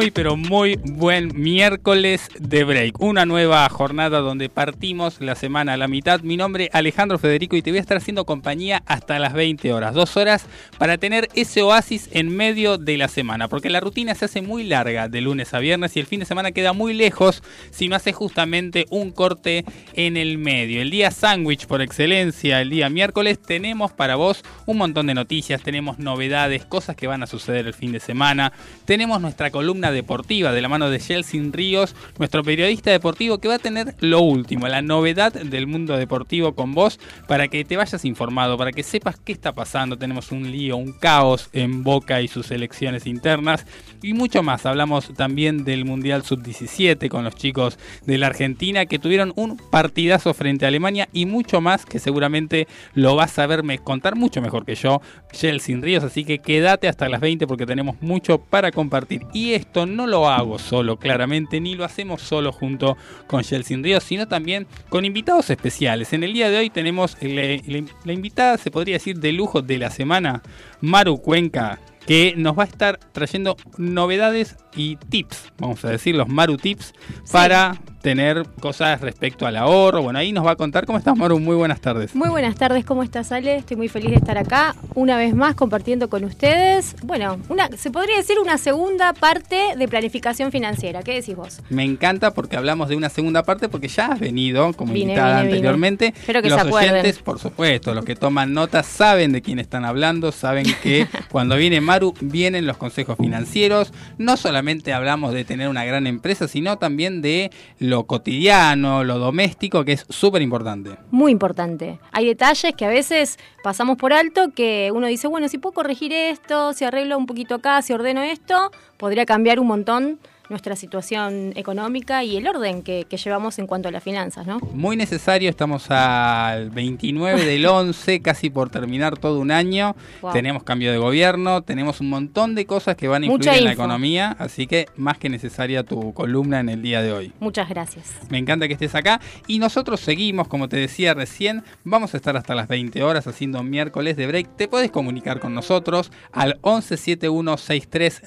Muy pero muy buen miércoles de break. Una nueva jornada donde partimos la semana a la mitad. Mi nombre es Alejandro Federico y te voy a estar haciendo compañía hasta las 20 horas. Dos horas para tener ese oasis en medio de la semana. Porque la rutina se hace muy larga de lunes a viernes y el fin de semana queda muy lejos si no hace justamente un corte en el medio. El día sándwich por excelencia, el día miércoles, tenemos para vos un montón de noticias, tenemos novedades, cosas que van a suceder el fin de semana. Tenemos nuestra columna deportiva de la mano de Chelsea Ríos, nuestro periodista deportivo que va a tener lo último, la novedad del mundo deportivo con vos para que te vayas informado, para que sepas qué está pasando. Tenemos un lío, un caos en Boca y sus elecciones internas y mucho más. Hablamos también del Mundial Sub-17 con los chicos de la Argentina que tuvieron un partidazo frente a Alemania y mucho más que seguramente lo vas a verme contar mucho mejor que yo, Chelsea Ríos. Así que quédate hasta las 20 porque tenemos mucho para compartir. Y esto no lo hago solo, claramente, ni lo hacemos solo junto con Chelsea Ríos, sino también con invitados especiales. En el día de hoy tenemos la invitada, se podría decir, de lujo de la semana, Maru Cuenca, que nos va a estar trayendo novedades y tips, vamos a decir, los Maru Tips, para tener cosas respecto al ahorro. Bueno, ahí nos va a contar cómo estás, Maru. Muy buenas tardes. Muy buenas tardes, ¿cómo estás, Ale? Estoy muy feliz de estar acá una vez más compartiendo con ustedes. Bueno, una, se podría decir una segunda parte de planificación financiera. ¿Qué decís vos? Me encanta porque hablamos de una segunda parte porque ya has venido como invitada anteriormente. Espero que los se acuerden. oyentes, por supuesto, los que toman notas saben de quién están hablando, saben que cuando viene Maru vienen los consejos financieros. No solamente hablamos de tener una gran empresa, sino también de lo cotidiano, lo doméstico, que es súper importante. Muy importante. Hay detalles que a veces pasamos por alto que uno dice, bueno, si puedo corregir esto, si arreglo un poquito acá, si ordeno esto, podría cambiar un montón nuestra situación económica y el orden que, llevamos en cuanto a las finanzas, ¿no? Muy necesario, estamos al 29 del 11, casi por terminar todo un año. Tenemos cambio de gobierno, tenemos un montón de cosas que van a influir en la economía, así que más que necesaria tu columna en el día de hoy. Muchas gracias. Me encanta que estés acá y nosotros seguimos, como te decía recién, vamos a estar hasta las 20 horas haciendo miércoles de break. Te puedes comunicar con nosotros al 117163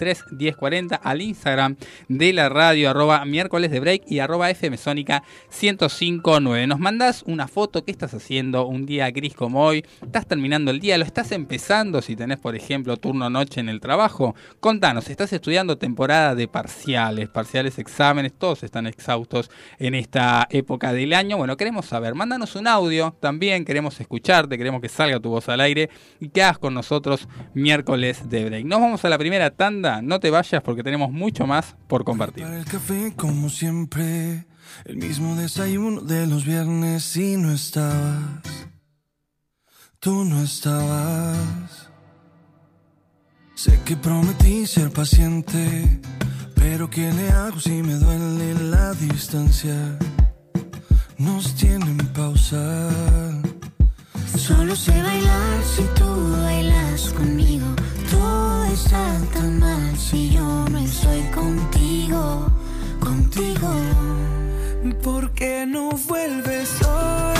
1040, 117163 1040 al Instagram de la radio, arroba miércoles de break y arroba FM Sónica 1059. Nos mandás una foto, ¿qué estás haciendo un día gris como hoy? ¿Estás terminando el día? ¿Lo estás empezando si tenés, por ejemplo, turno noche en el trabajo? Contanos, ¿estás estudiando temporada de parciales, parciales, exámenes? Todos están exhaustos en esta época del año. Bueno, queremos saber, mándanos un audio también, queremos escucharte, queremos que salga tu voz al aire y que hagas con nosotros miércoles de break. Nos vamos a la primera tanda no te vayas porque tenemos mucho más por compartir. Para el café, como siempre, el mismo desayuno de los viernes y no estabas. Tú no estabas. Sé que prometí ser paciente, pero ¿qué le hago si me duele la distancia? Nos tienen pausa. Solo sé bailar si tú bailas conmigo todo está tan mal si yo no estoy contigo, contigo. ¿Por qué no vuelves hoy?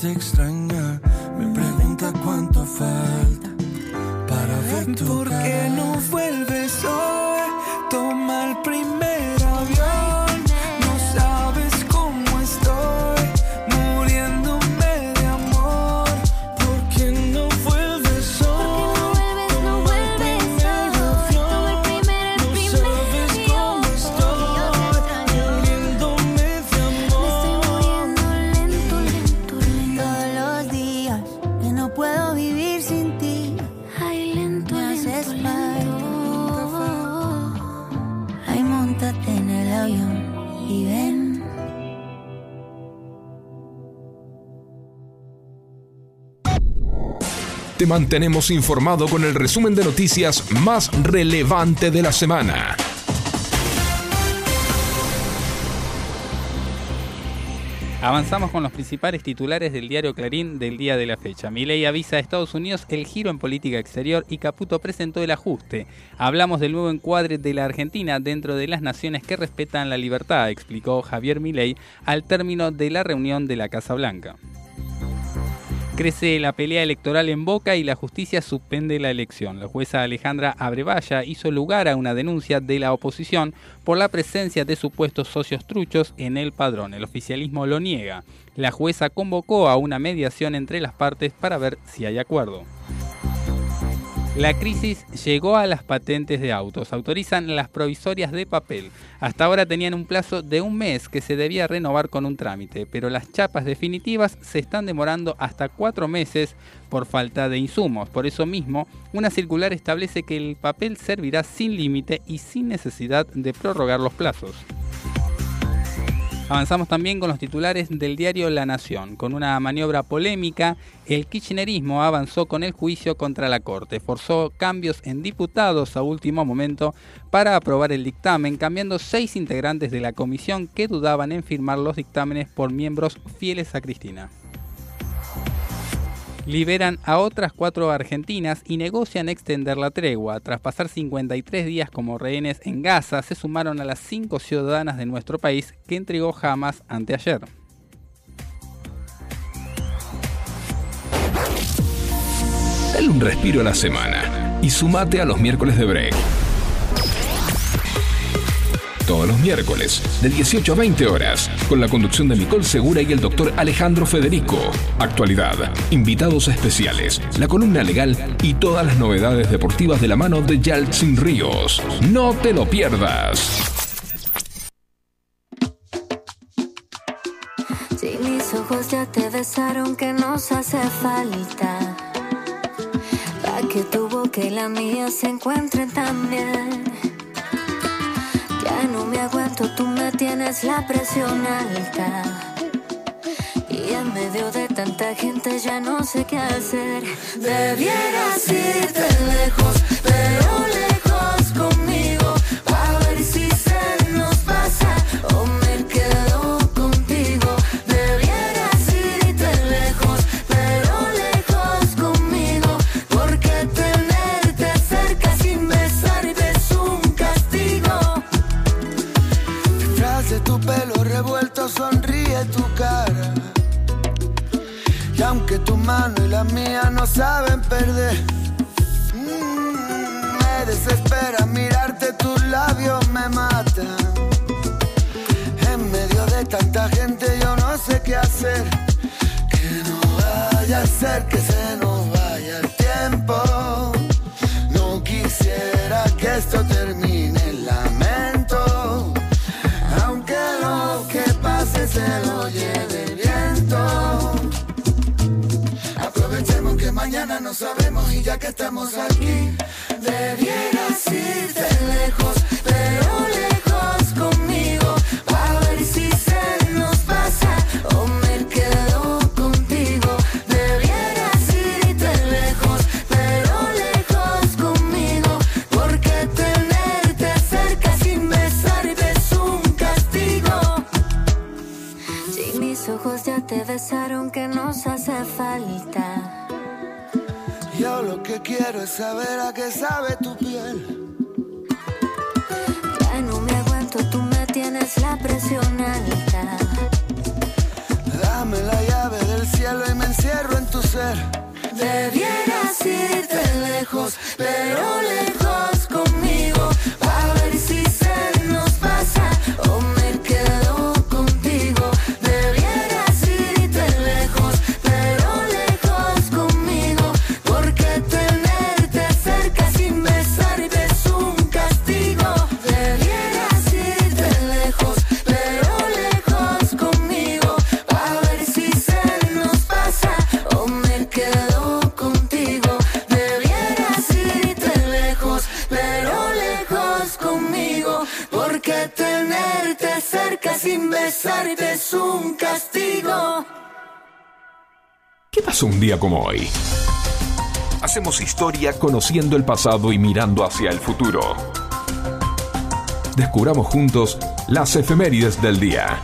que te mantenemos informado con el resumen de noticias más relevante de la semana. Avanzamos con los principales titulares del diario Clarín del día de la fecha. Milei avisa a Estados Unidos el giro en política exterior y Caputo presentó el ajuste. Hablamos del nuevo encuadre de la Argentina dentro de las naciones que respetan la libertad, explicó Javier Milei al término de la reunión de la Casa Blanca. Crece la pelea electoral en Boca y la justicia suspende la elección. La jueza Alejandra Abrevaya hizo lugar a una denuncia de la oposición por la presencia de supuestos socios truchos en el padrón. El oficialismo lo niega. La jueza convocó a una mediación entre las partes para ver si hay acuerdo. La crisis llegó a las patentes de autos. Autorizan las provisorias de papel. Hasta ahora tenían un plazo de un mes que se debía renovar con un trámite, pero las chapas definitivas se están demorando hasta cuatro meses por falta de insumos. Por eso mismo, una circular establece que el papel servirá sin límite y sin necesidad de prorrogar los plazos. Avanzamos también con los titulares del diario La Nación. Con una maniobra polémica, el kirchnerismo avanzó con el juicio contra la Corte. Forzó cambios en diputados a último momento para aprobar el dictamen, cambiando seis integrantes de la comisión que dudaban en firmar los dictámenes por miembros fieles a Cristina liberan a otras cuatro argentinas y negocian extender la tregua. Tras pasar 53 días como rehenes en Gaza, se sumaron a las cinco ciudadanas de nuestro país que entregó Hamas anteayer. Dale un respiro a la semana y sumate a los miércoles de break. Todos los miércoles, de 18 a 20 horas, con la conducción de Nicole Segura y el doctor Alejandro Federico. Actualidad, invitados especiales, la columna legal y todas las novedades deportivas de la mano de Yaltsin Ríos. No te lo pierdas. Si mis ojos ya te besaron, que nos hace falta? Para que tu boca la mía se encuentren también. Ya no me aguanto, tú me tienes la presión alta. Y en medio de tanta gente ya no sé qué hacer. Debieras irte lejos, pero lejos Aunque tu mano y la mía no saben perder, mm, me desespera mirarte, tus labios me matan. En medio de tanta gente yo no sé qué hacer. Que no vaya a ser que se nos vaya el tiempo. No quisiera que esto termine no sabemos y ya que estamos aquí, debieras irte lejos, quiero saber a qué sabe tu piel. Ya no me aguanto, tú me tienes la presión alta. Dame la llave del cielo encierro en tu ser. Debieras irte lejos, pero lejos ¿Qué pasó un día como hoy? Hacemos historia conociendo el pasado y mirando hacia el futuro. Descubramos juntos las efemérides del día.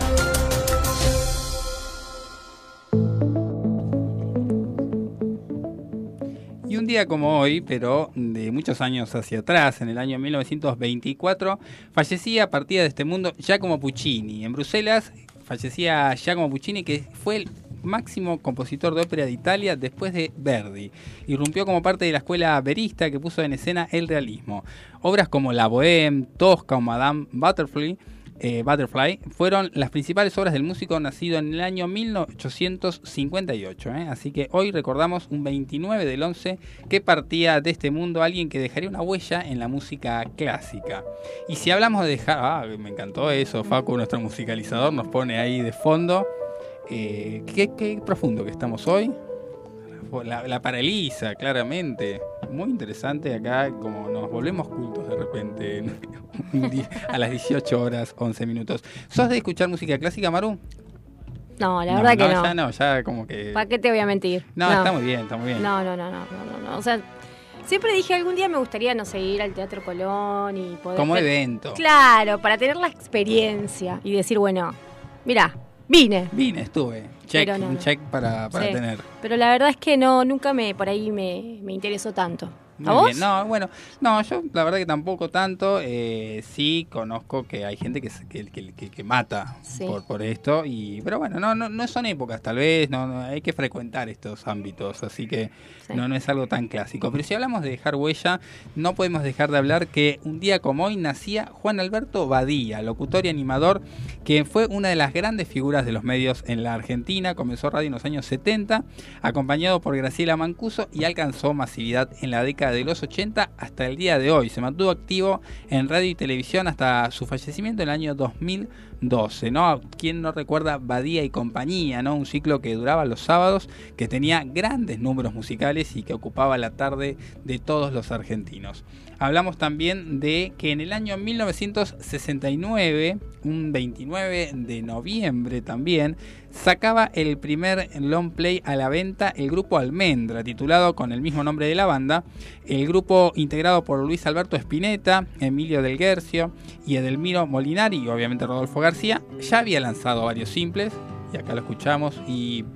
Y un día como hoy, pero de muchos años hacia atrás, en el año 1924, fallecía partida de este mundo Giacomo Puccini. En Bruselas fallecía Giacomo Puccini, que fue el máximo compositor de ópera de Italia después de Verdi. Irrumpió como parte de la escuela verista que puso en escena el realismo. Obras como La Bohème, Tosca o Madame Butterfly eh, Butterfly fueron las principales obras del músico nacido en el año 1858. ¿eh? Así que hoy recordamos un 29 del 11 que partía de este mundo alguien que dejaría una huella en la música clásica. Y si hablamos de dejar, ah, me encantó eso, Facu, nuestro musicalizador, nos pone ahí de fondo. Eh, qué, qué profundo que estamos hoy. La, la paraliza, claramente. Muy interesante acá, como nos volvemos cultos de repente a las 18 horas 11 minutos. ¿Sos de escuchar música clásica, Maru? No, la verdad que no. Ya no, ya como que... ¿Para qué te voy a mentir? No, está muy bien, está muy bien. No, no, no, no, no, no. O sea, siempre dije algún día me gustaría, no sé, ir al Teatro Colón y poder... Como evento. Claro, para tener la experiencia y decir, bueno, mira, vine. Vine, estuve. Check, no, un no. check para, para Sí. tener. Pero la verdad es que no, nunca me, por ahí me, me interesó tanto. ¿A Muy vos? bien. No, bueno, no, yo la verdad que tampoco tanto. eh, sí conozco que hay gente que, que, que, que- que mata Sí. por, por esto. y Pero bueno, no, no, no son épocas tal vez, no, no, hay que frecuentar estos ámbitos, así que Sí. no, no es algo tan clásico. Pero si hablamos de dejar huella, no podemos dejar de hablar que un día como hoy nacía Juan Alberto Badía, locutor y animador, que fue una de las grandes figuras de los medios en la Argentina, comenzó radio en los años 70, acompañado por Graciela Mancuso y alcanzó masividad en la década de los 80 hasta el día de hoy. Se mantuvo activo en radio y televisión hasta su fallecimiento en el año 2012, ¿no? ¿Quién no recuerda Badía y compañía, ¿no? Un ciclo que duraba los sábados, que tenía grandes números musicales y que ocupaba la tarde de todos los argentinos. Hablamos también de que en el año 1969, un 29 de noviembre también, sacaba el primer long play a la venta el grupo Almendra, titulado con el mismo nombre de la banda. El grupo integrado por Luis Alberto Spinetta, Emilio Del Guercio y Edelmiro Molinari y obviamente Rodolfo García, ya había lanzado varios simples y acá lo escuchamos y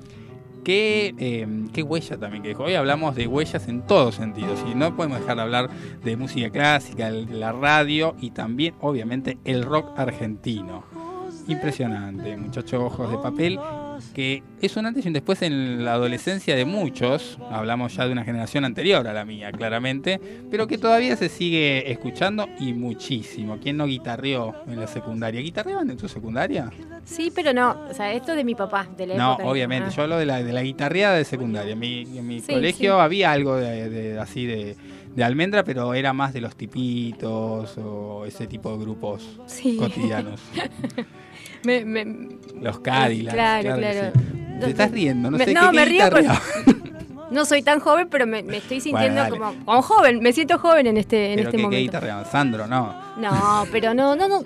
qué, eh, qué huella también que dejó. Hoy hablamos de huellas en todos sentidos y no podemos dejar de hablar de música clásica, la radio y también obviamente el rock argentino. Impresionante, muchachos ojos de papel, que es un antes y un después en la adolescencia de muchos, hablamos ya de una generación anterior a la mía, claramente, pero que todavía se sigue escuchando y muchísimo. ¿Quién no guitarreó en la secundaria? ¿Guitarreaban en tu secundaria? Sí, pero no. O sea, esto es de mi papá, de la No, época de- obviamente. Ah. Yo hablo de la, de la guitarreada de secundaria. En mi, en mi Sí, colegio sí. había algo de, de- así de, de almendra, pero era más de los tipitos o ese tipo de grupos Sí. cotidianos. Me- me- Los Cadillacs. Claro, claro. Te estás riendo, no Me- sé no, qué, me qué río no soy tan joven, pero me, me estoy sintiendo como, como joven. Me siento joven en este, en Pero este que, qué momento. guitarreaban, Sandro, no. No, pero no, no, no.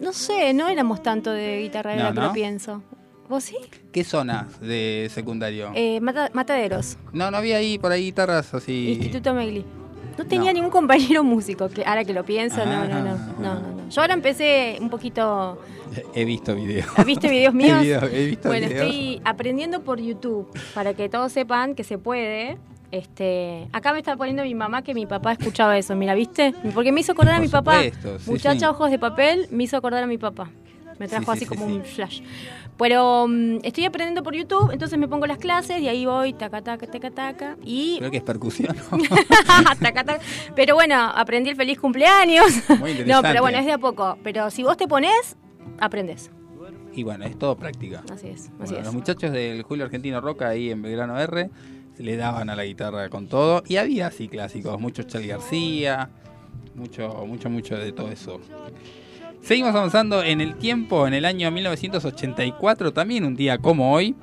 No sé, no éramos tanto de guitarra No, ¿no? lo pienso. ¿Vos sí? ¿Qué zonas de secundario? Eh, Mata- Mataderos, No, no había ahí por ahí guitarras así. Instituto Megli. No tenía No. ningún compañero músico, que ahora que lo pienso, no, no, no, Ah. no, no, no. Yo ahora empecé un poquito, He visto videos. ¿viste videos míos? He, video- he visto Bueno, videos. estoy aprendiendo por YouTube para que todos sepan que se puede. Este, acá me está poniendo mi mamá que mi papá escuchaba eso, mira, ¿viste? Porque me hizo acordar a mi papá. supuesto, sí, Muchacha sí. ojos de papel, me hizo acordar a mi papá. Me trajo Sí, sí, así sí, como un flash. Pero mm, estoy aprendiendo por YouTube, entonces me pongo las clases y ahí voy, taca, taca, taca, taca. Y. Creo que es percusión. taca, taca. Pero bueno, aprendí el feliz cumpleaños. Muy interesante. no, pero bueno, es de a poco. Pero si vos te pones, aprendes. y bueno, es todo práctica. Así es, así Bueno, es. los muchachos del Julio Argentino Roca ahí en Belgrano R le daban a la guitarra con todo. Y había así clásicos, mucho Charlie García, mucho, mucho, mucho de todo eso. Seguimos avanzando en el tiempo, en el año 1984, también un día como hoy,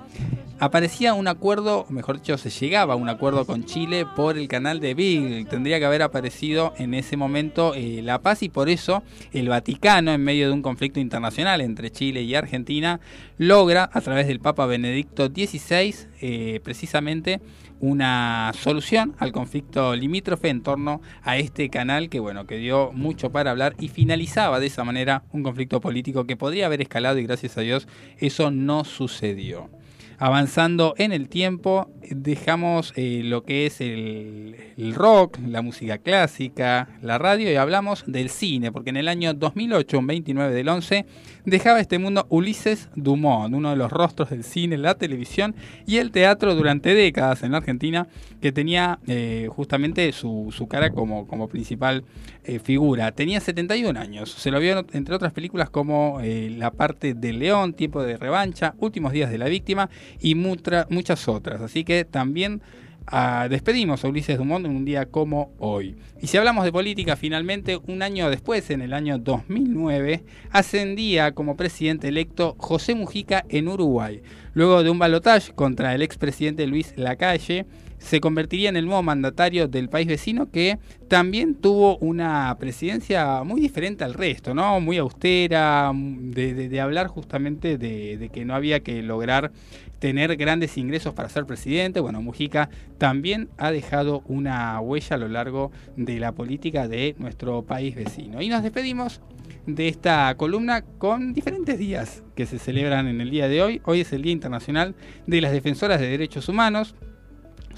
aparecía un acuerdo, o mejor dicho, se llegaba a un acuerdo con Chile por el canal de Beagle. Tendría que haber aparecido en ese momento eh, la paz y por eso el Vaticano, en medio de un conflicto internacional entre Chile y Argentina, logra a través del Papa Benedicto XVI eh, precisamente una solución al conflicto limítrofe en torno a este canal que bueno que dio mucho para hablar y finalizaba de esa manera un conflicto político que podría haber escalado y gracias a Dios eso no sucedió. Avanzando en el tiempo, dejamos eh, lo que es el, rock, la música clásica, la radio y hablamos del cine, porque en el año 2008, un 29 del 11, dejaba este mundo Ulises Dumont, uno de los rostros del cine, la televisión y el teatro durante décadas en la Argentina, que tenía eh, justamente su, su cara como, como principal eh, figura. Tenía 71 años, se lo vio entre otras películas como eh, La parte del león, Tiempo de revancha, Últimos días de la víctima y muchas otras. Así que también ah, despedimos a Ulises Dumont en un día como hoy. Y si hablamos de política, finalmente, un año después, en el año 2009, ascendía como presidente electo José Mujica en Uruguay. Luego de un balotaje contra el expresidente Luis Lacalle, se convertiría en el nuevo mandatario del país vecino que también tuvo una presidencia muy diferente al resto, ¿no? Muy austera, de, hablar justamente de, de que no había que lograr tener grandes ingresos para ser presidente. Bueno, Mujica también ha dejado una huella a lo largo de la política de nuestro país vecino. Y nos despedimos de esta columna con diferentes días que se celebran en el día de hoy. Hoy es el Día Internacional de las Defensoras de Derechos Humanos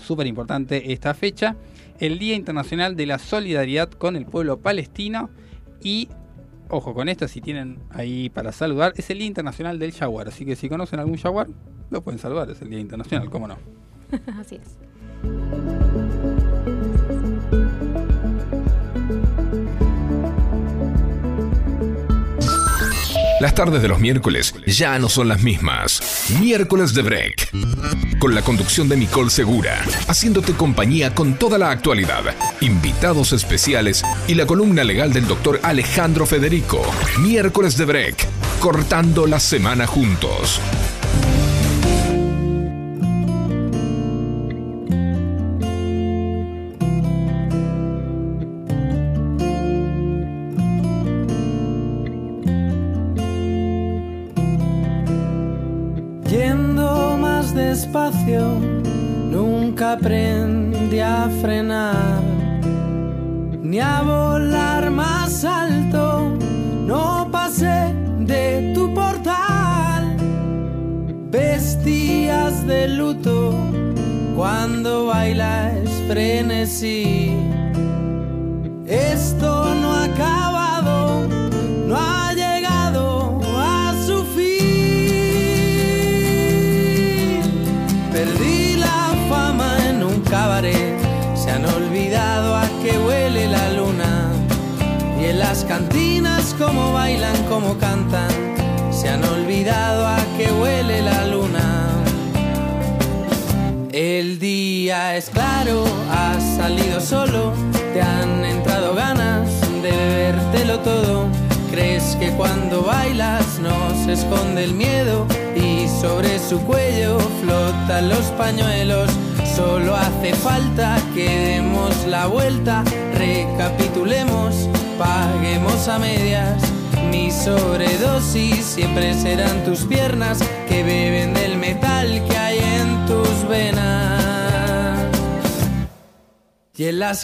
súper importante esta fecha, el Día Internacional de la Solidaridad con el Pueblo Palestino y, ojo con esto, si tienen ahí para saludar, es el Día Internacional del Jaguar, así que si conocen algún jaguar, lo pueden saludar, es el Día Internacional, cómo no. así es. Las tardes de los miércoles ya no son las mismas. Miércoles de Break. Con la conducción de Nicole Segura, haciéndote compañía con toda la actualidad, invitados especiales y la columna legal del doctor Alejandro Federico. Miércoles de Break. Cortando la semana juntos.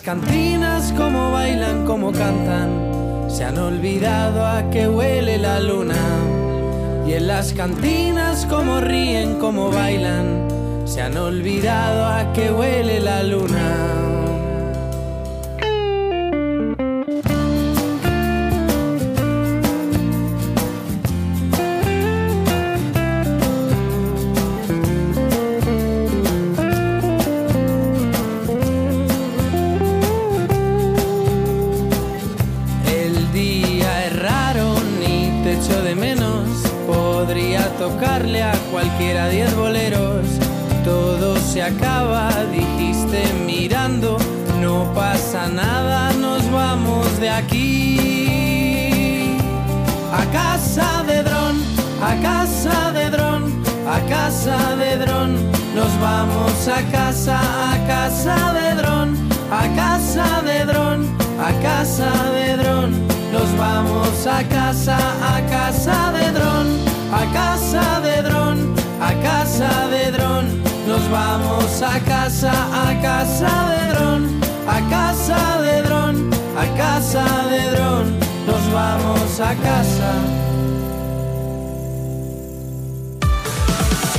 Cantinas como bailan, como cantan, se han olvidado a qué huele la luna. Y en las cantinas como ríen, como bailan, se han olvidado a qué huele la luna.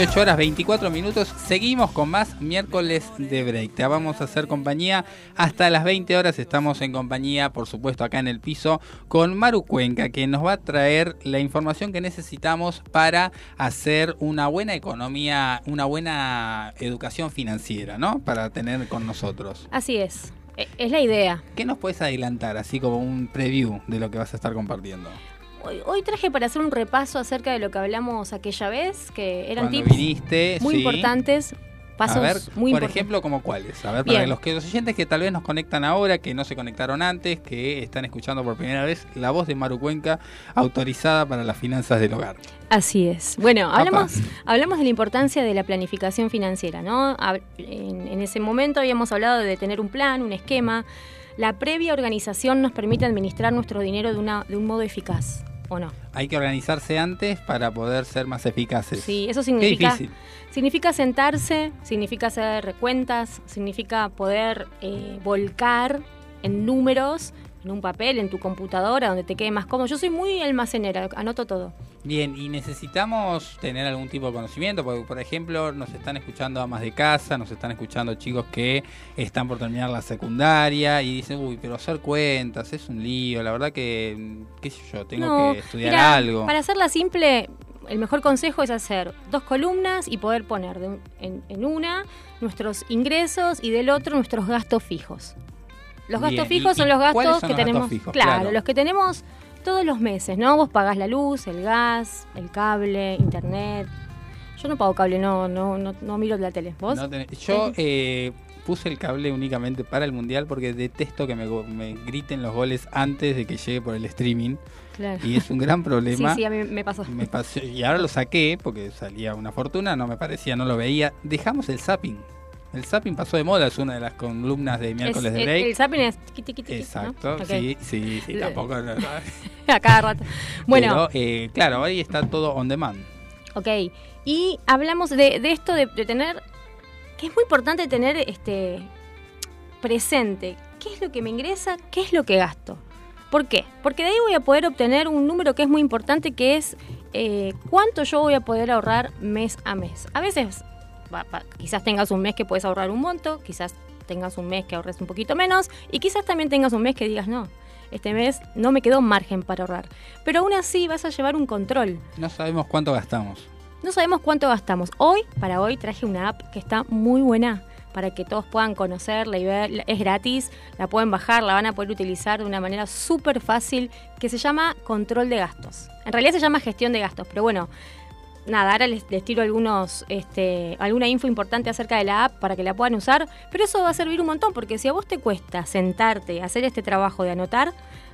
18 horas 24 minutos. Seguimos con más miércoles de break. Te vamos a hacer compañía hasta las 20 horas. Estamos en compañía, por supuesto, acá en el piso con Maru Cuenca, que nos va a traer la información que necesitamos para hacer una buena economía, una buena educación financiera, ¿no? Para tener con nosotros. Así es. E, es la idea. ¿Qué nos puedes adelantar, así como un preview de lo que vas a estar compartiendo? Hoy, traje para hacer un repaso acerca de lo que hablamos aquella vez, que eran Cuando tips muy importantes. Pasos muy por ejemplo, como cuáles. A ver, para los, que, los oyentes que tal vez nos conectan ahora, que no se conectaron antes, que están escuchando por primera vez la voz de Maru Cuenca, autorizada para las finanzas del hogar. Así es. Bueno, hablamos, hablamos de la importancia de la planificación financiera, ¿no? En, en ese momento habíamos hablado de tener un plan, un esquema. La previa organización nos permite administrar nuestro dinero de, una, de un modo eficaz. ¿O no? Hay que organizarse antes para poder ser más eficaces. Sí, eso Qué significa, difícil. significa sentarse, significa hacer recuentas, significa poder eh, volcar en números, en un papel, en tu computadora, donde te quede más cómodo. Yo soy muy almacenera, anoto todo. Bien, y necesitamos tener algún tipo de conocimiento, porque por ejemplo nos están escuchando amas de casa, nos están escuchando chicos que están por terminar la secundaria y dicen, uy, pero hacer cuentas es un lío, la verdad que, qué sé yo, tengo No, que estudiar algo. Para hacerla simple, el mejor consejo es hacer dos columnas y poder poner de un- en, en una nuestros ingresos y del otro nuestros gastos fijos. Los gastos Bien, fijos ¿y- son los gastos son que los gastos tenemos. fijos? Claro, Claro. los que tenemos todos los meses, ¿no? Vos pagás la luz, el gas, el cable, internet. Yo no pago cable, no, no, no, no miro la tele. ¿Vos? No tenés- yo eh, puse el cable únicamente para el mundial porque detesto que me, griten los goles antes de que llegue por el streaming Claro. y es un gran Sí, problema. sí, a mí me pasó. Me pasó- y ahora lo saqué porque salía una fortuna, no me parecía, no lo veía. Dejamos el zapping. El zapping pasó de moda, es una de las columnas de miércoles Es- de el, break. el zapping es tiqui, tiqui. Exacto, sí, sí, sí, tampoco. A cada rato. Bueno, Pero, eh, claro, ahí está todo on demand. Ok, y hablamos de, de esto de, de tener, que es muy importante tener este presente, qué es lo que me ingresa, qué es lo que gasto. ¿Por qué? Porque de ahí voy a poder obtener un número que es muy importante, que es eh, cuánto yo voy a poder ahorrar mes a mes. A veces, va- va- quizás tengas un mes que puedes ahorrar un monto, quizás tengas un mes que ahorres un poquito menos, y quizás también tengas un mes que digas, no, este mes no me quedó margen para ahorrar. Pero aún así vas a llevar un control. No sabemos cuánto gastamos. No sabemos cuánto gastamos. Hoy, para hoy, traje una app que está muy buena para que todos puedan conocerla y ver. Es gratis, la pueden bajar, la van a poder utilizar de una manera súper fácil que se llama control de gastos. En realidad se llama gestión de gastos, pero bueno, nada, ahora les, tiro algunos, este, alguna info importante acerca de la app para que la puedan usar, pero eso va a servir un montón, porque si a vos te cuesta sentarte, hacer este trabajo de anotar,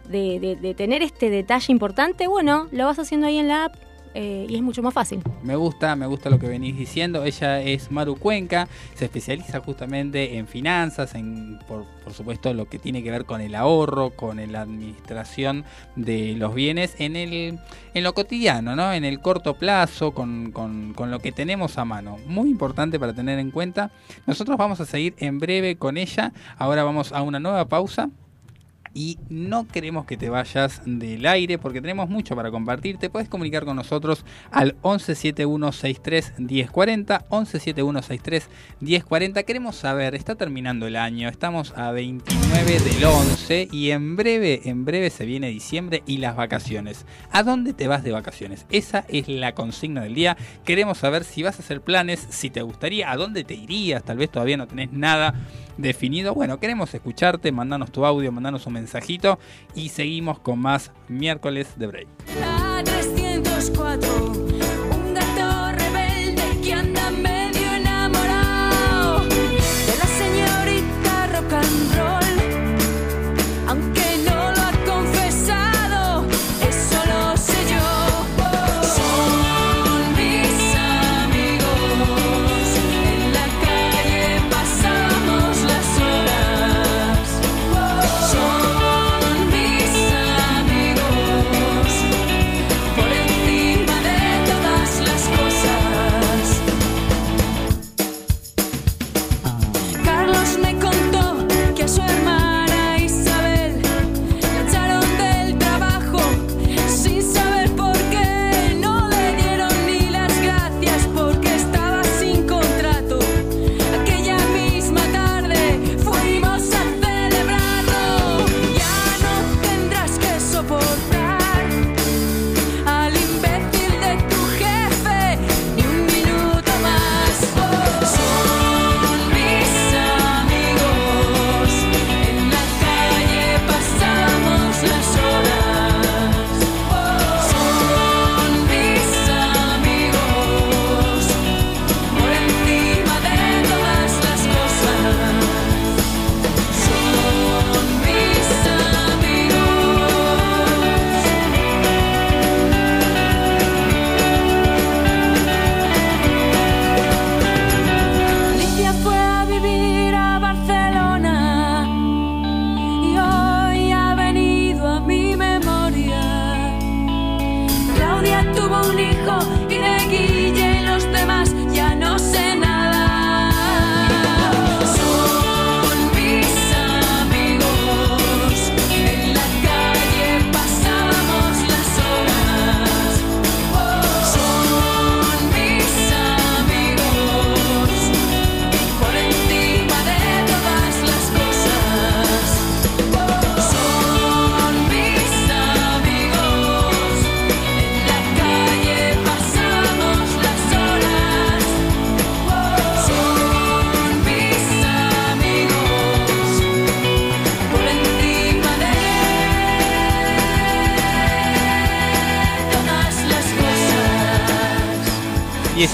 de, de- de tener este detalle importante, bueno, lo vas haciendo ahí en la app eh, y es mucho más fácil. Me gusta, me gusta lo que venís diciendo. Ella es Maru Cuenca, se especializa justamente en finanzas, en por, por supuesto lo que tiene que ver con el ahorro, con la administración de los bienes en el en lo cotidiano, ¿no? En el corto plazo, con, con- con lo que tenemos a mano. Muy importante para tener en cuenta. Nosotros vamos a seguir en breve con ella. Ahora vamos a una nueva pausa. Y no queremos que te vayas del aire porque tenemos mucho para compartir. Te puedes comunicar con nosotros al 1171631040, 1171631040. Queremos saber, está terminando el año, estamos a 29 del 11 y en breve, en breve se viene diciembre y las vacaciones. ¿A dónde te vas de vacaciones? Esa es la consigna del día. Queremos saber si vas a hacer planes, si te gustaría, a dónde te irías, tal vez todavía no tenés nada definido. Bueno, queremos escucharte, mandanos tu audio, mandanos un mensajito y seguimos con más miércoles de break. La 304,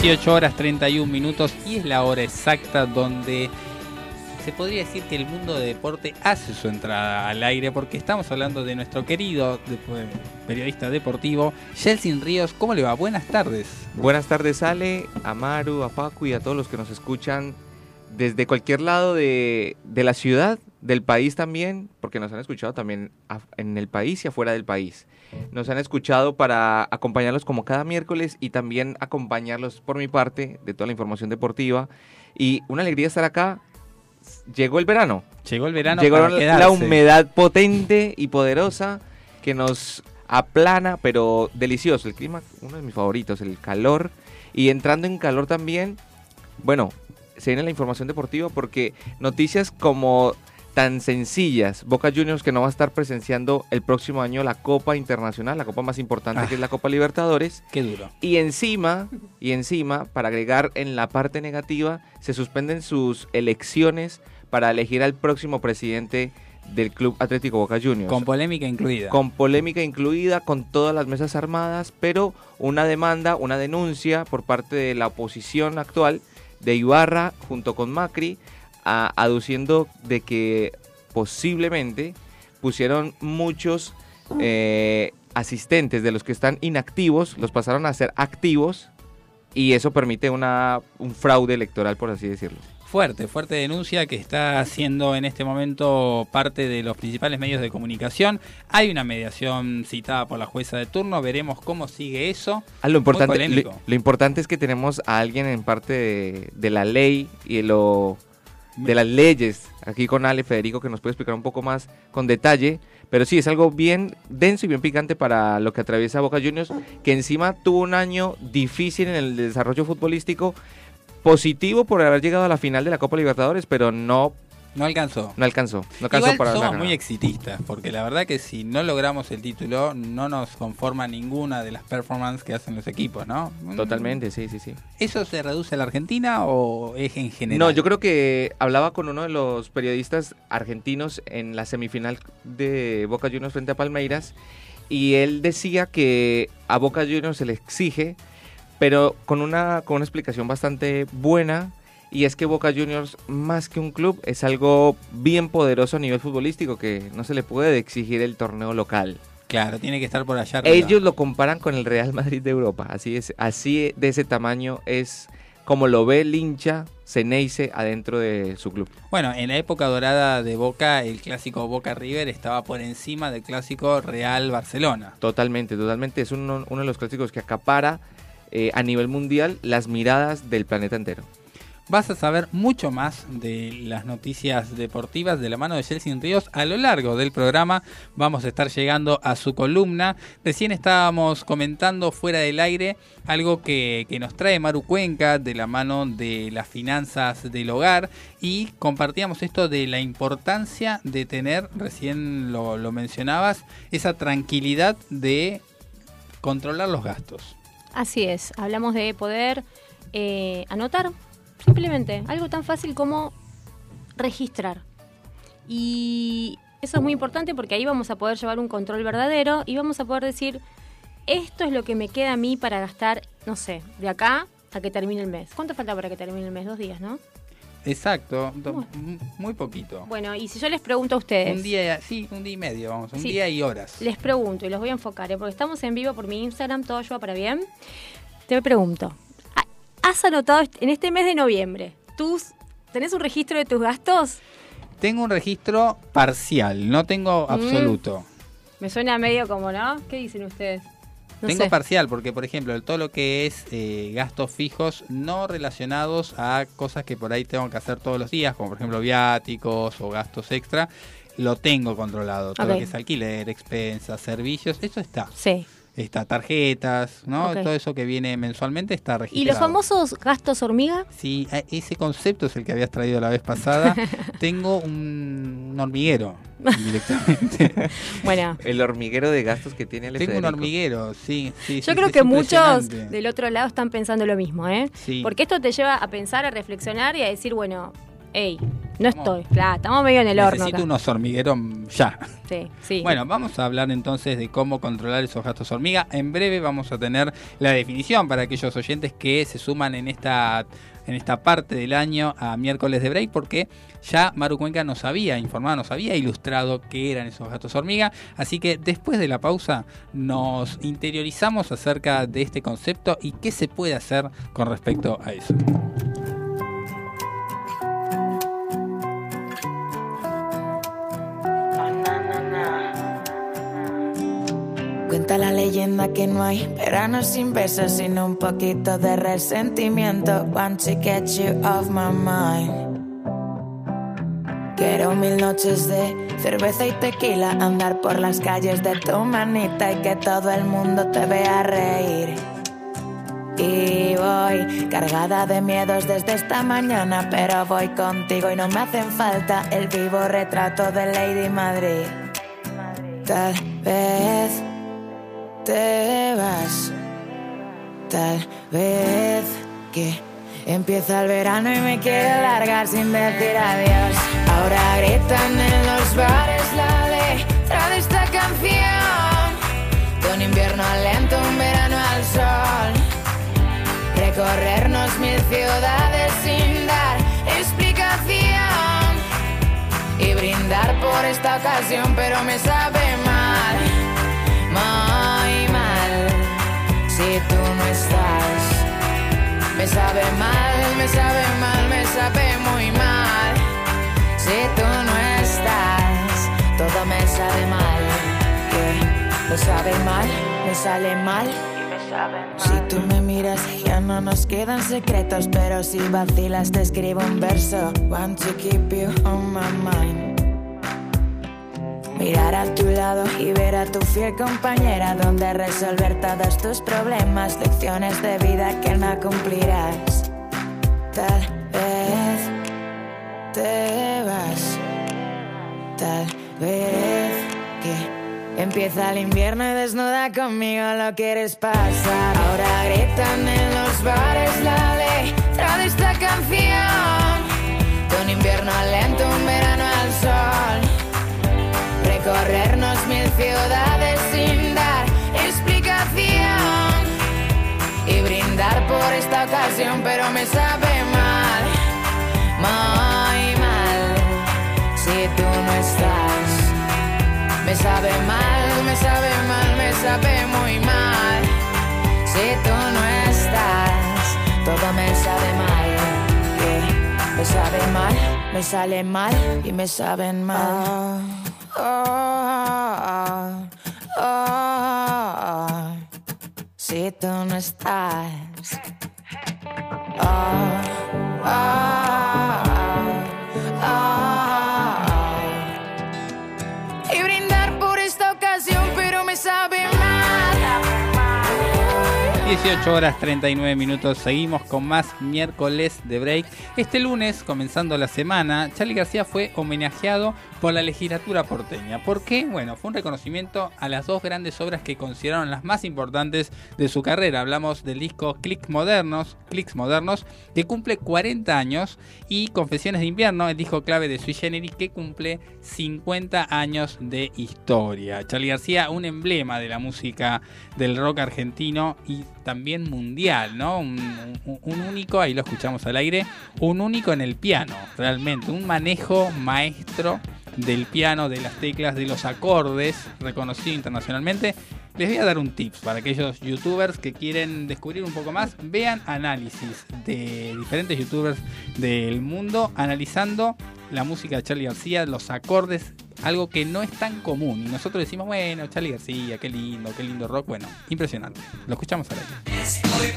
18 horas 31 minutos y es la hora exacta donde se podría decir que el mundo de deporte hace su entrada al aire porque estamos hablando de nuestro querido de- periodista deportivo, Jelsin Ríos. ¿Cómo le va? Buenas tardes. Buenas tardes Ale, a Maru, a Paco y a todos los que nos escuchan desde cualquier lado de, de la ciudad, del país también, porque nos han escuchado también en el país y afuera del país. Nos han escuchado para acompañarlos como cada miércoles y también acompañarlos por mi parte de toda la información deportiva. Y una alegría estar acá. Llegó el verano. Llegó el verano Llegó la humedad potente y poderosa que nos aplana, pero delicioso. El clima, uno de mis favoritos, el calor. Y entrando en calor también, bueno, se viene la información deportiva porque noticias como tan sencillas, Boca Juniors que no va a estar presenciando el próximo año la Copa Internacional, la Copa más importante que es la Copa Libertadores. Qué duro. Y encima, y encima, para agregar en la parte negativa, se suspenden sus elecciones para elegir al próximo presidente del Club Atlético Boca Juniors. Con polémica incluida. Con polémica incluida, con todas las mesas armadas, pero una demanda, una denuncia por parte de la oposición actual de Ibarra junto con Macri, a- aduciendo de que posiblemente pusieron muchos eh, asistentes de los que están inactivos, los pasaron a ser activos y eso permite una, un fraude electoral, por así decirlo. Fuerte, fuerte denuncia que está haciendo en este momento parte de los principales medios de comunicación. Hay una mediación citada por la jueza de turno, veremos cómo sigue eso. Ah, lo, importante, lo, lo importante es que tenemos a alguien en parte de, de la ley y de, lo, de las leyes, aquí con Ale Federico, que nos puede explicar un poco más con detalle. Pero sí, es algo bien denso y bien picante para lo que atraviesa Boca Juniors, que encima tuvo un año difícil en el desarrollo futbolístico, positivo por haber llegado a la final de la Copa Libertadores, pero no, No alcanzó. no alcanzó. No alcanzó Igual para somos ganar. muy exitistas, porque la verdad que si no logramos el título, no nos conforma ninguna de las performances que hacen los equipos, ¿no? Totalmente, sí, sí, sí. ¿Eso se reduce a la Argentina o es en general? No, yo creo que hablaba con uno de los periodistas argentinos en la semifinal de Boca Juniors frente a Palmeiras y él decía que a Boca Juniors se le exige, pero con una, con una explicación bastante buena y es que Boca Juniors más que un club es algo bien poderoso a nivel futbolístico que no se le puede exigir el torneo local. Claro, tiene que estar por allá arriba. Ellos lo comparan con el Real Madrid de Europa, así es, así de ese tamaño es como lo ve el hincha Ceneice adentro de su club. Bueno, en la época dorada de Boca, el clásico Boca River estaba por encima del clásico Real Barcelona. Totalmente, totalmente. Es uno, uno de los clásicos que acapara eh, a nivel mundial las miradas del planeta entero. Vas a saber mucho más de las noticias deportivas de la mano de Chelsea Ríos a lo largo del programa. Vamos a estar llegando a su columna. Recién estábamos comentando fuera del aire algo que, que nos trae Maru Cuenca de la mano de las finanzas del hogar y compartíamos esto de la importancia de tener, recién lo, lo mencionabas, esa tranquilidad de controlar los gastos. Así es, hablamos de poder eh, anotar, simplemente, algo tan fácil como registrar. Y eso es muy importante porque ahí vamos a poder llevar un control verdadero y vamos a poder decir, esto es lo que me queda a mí para gastar, no sé, de acá a que termine el mes. ¿Cuánto falta para que termine el mes? Dos días, ¿no? Exacto, do- muy poquito. Bueno, y si yo les pregunto a ustedes... Un día, sí, un día y medio, vamos, un Sí. día y horas. Les pregunto y los voy a enfocar, ¿eh? porque estamos en vivo por mi Instagram, todo ayuda para bien. Te pregunto, ¿ha- ¿has anotado en este mes de noviembre, tus, tenés un registro de tus gastos? Tengo un registro parcial, no tengo Mm. absoluto. Me suena medio como, ¿no? ¿Qué dicen ustedes? No Tengo sé. parcial porque, por ejemplo, todo lo que es eh, gastos fijos no relacionados a cosas que por ahí tengo que hacer todos los días, como por ejemplo viáticos o gastos extra, lo tengo controlado. Todo lo que es alquiler, expensas, servicios, eso está. Sí. Está tarjetas, ¿no? Todo eso que viene mensualmente está registrado. ¿Y los famosos gastos hormiga? Sí, a- ese concepto es el que habías traído la vez pasada. Tengo un, un hormiguero directamente. Bueno, El hormiguero de gastos que tiene Ale Tengo un hormiguero, sí. sí yo sí, creo es que muchos del otro lado están pensando lo mismo, ¿eh? Sí. Porque esto te lleva a pensar, a reflexionar y a decir, bueno, ey, no estoy. Claro, estamos medio en el horno. Necesito acá. unos hormigueros ya. Sí, sí. Bueno, vamos a hablar entonces de cómo controlar esos gastos hormiga. En breve vamos a tener la definición para aquellos oyentes que se suman en esta en esta parte del año a miércoles de break porque ya Maru Cuenca nos había informado, nos había ilustrado qué eran esos gatos hormiga, así que después de la pausa nos interiorizamos acerca de este concepto y qué se puede hacer con respecto a eso. Cuenta la leyenda que no hay verano sin besos, sino un poquito de resentimiento. Want to get you off my mind. Quiero mil noches de cerveza y tequila, andar por las calles de tu manita y que todo el mundo te vea reír. Y voy cargada de miedos desde esta mañana, pero voy contigo y no me hacen falta el vivo retrato de Lady Madrid. Tal vez te vas. Tal vez que empieza el verano y me quiero largar sin decir adiós. Ahora gritan en los bares la letra de esta canción. De un invierno lento, un verano al sol. Recorrernos mil ciudades sin dar explicación. Y brindar por esta ocasión, pero me sabe mal si tú no estás. Me sabe mal, me sabe mal, me sabe muy mal si tú no estás. Todo me sabe mal, que me sabe mal, me sale mal. Si tú me miras ya no nos quedan secretos, pero si vacilas te escribo un verso. Want to keep you on my mind. Mirar a tu lado y ver a tu fiel compañera donde resolver todos tus problemas, lecciones de vida que no cumplirás. Tal vez te vas, tal vez que empieza el invierno y desnuda conmigo lo quieres pasar. Ahora gritan en los bares la letra de esta canción. De un invierno lento. Recorrernos mil ciudades sin dar explicación y brindar por esta ocasión, pero me sabe mal, muy mal si tú no estás. Me sabe mal, me sabe mal, me sabe muy mal si tú no estás. Todo me sabe mal, que me sabe mal, me sale mal y me saben mal. Oh, oh, oh, si tú no estás. Y brindar por esta ocasión, pero me sabe mal. 18 horas 39 minutos, seguimos con más miércoles de break. Este lunes, comenzando la semana, Charlie García fue homenajeado por la legislatura porteña. ¿Por qué? Bueno, fue un reconocimiento a las dos grandes obras que consideraron las más importantes de su carrera. Hablamos del disco Clicks Modernos, Modernos, que cumple 40 años, y Confesiones de Invierno, el disco clave de Sui Generis, que cumple 50 años de historia. Charlie García, un emblema de la música del rock argentino y también mundial, ¿no? Un único, ahí lo escuchamos al aire, un único en el piano, realmente, un manejo maestro del piano, de las teclas, de los acordes, reconocido internacionalmente. Les voy a dar un tips para aquellos youtubers que quieren descubrir un poco más. Vean análisis de diferentes youtubers del mundo analizando la música de Charlie García, los acordes, algo que no es tan común. Y nosotros decimos, bueno, Charlie García, qué lindo, qué lindo rock. Bueno, impresionante. Lo escuchamos. Estoy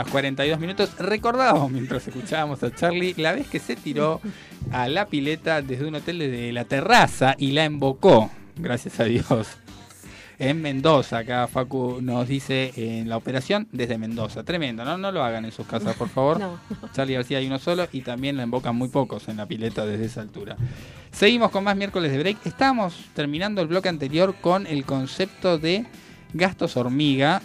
18 horas 42 minutos. Recordábamos mientras escuchábamos a Charlie la vez que se tiró a la pileta desde un hotel desde la terraza y la embocó, gracias a Dios. En Mendoza, acá Facu nos dice en la operación desde Mendoza. Tremendo, ¿no? No lo hagan en sus casas, por favor. No. Charlie García hay uno solo y también la embocan muy pocos en la pileta desde esa altura. Seguimos con más miércoles de break. Estábamos terminando el bloque anterior con el concepto de gastos hormiga.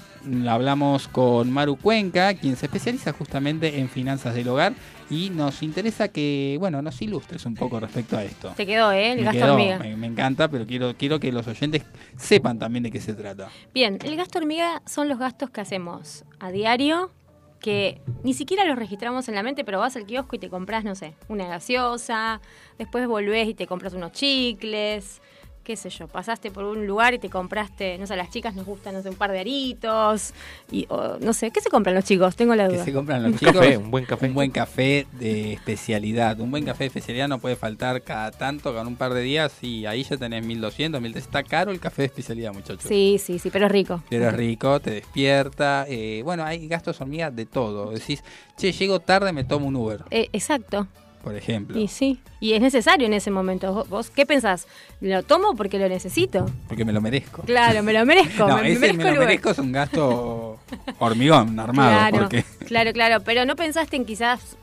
Hablamos con Maru Cuenca, quien se especializa justamente en finanzas del hogar y nos interesa que, bueno, nos ilustres un poco respecto a esto. Te quedó, ¿eh? El Me gasto quedó, hormiga. Me, me encanta, pero quiero, quiero que los oyentes sepan también de qué se trata. Bien, el gasto hormiga son los gastos que hacemos a diario, que ni siquiera los registramos en la mente, pero vas al kiosco y te compras, no sé, una gaseosa, después volvés y te compras unos chicles, qué sé yo, pasaste por un lugar y te compraste, no sé, a las chicas nos gustan, no sé, un par de aritos, y no sé, ¿qué se compran los chicos? Tengo la duda. se compran los Un chicos. café, un buen café. Un buen café de especialidad. Un buen café de especialidad no puede faltar cada tanto, con un par de días y ahí ya tenés 1200, 1300. Está caro el café de especialidad, muchachos. Sí, sí, sí, pero es rico. Pero es rico, te despierta. eh, bueno, hay gastos hormiga de todo. Decís, che, llego tarde, me tomo un Uber, Eh, exacto. Por ejemplo. Y sí, y es necesario en ese momento. ¿Vos, qué pensás? ¿Lo tomo porque lo necesito? Porque me lo merezco. Claro, me lo merezco. No, me, me ese merezco me el lo merezco es un gasto hormigón, armado. Claro, Porque claro, claro, pero no pensaste en quizás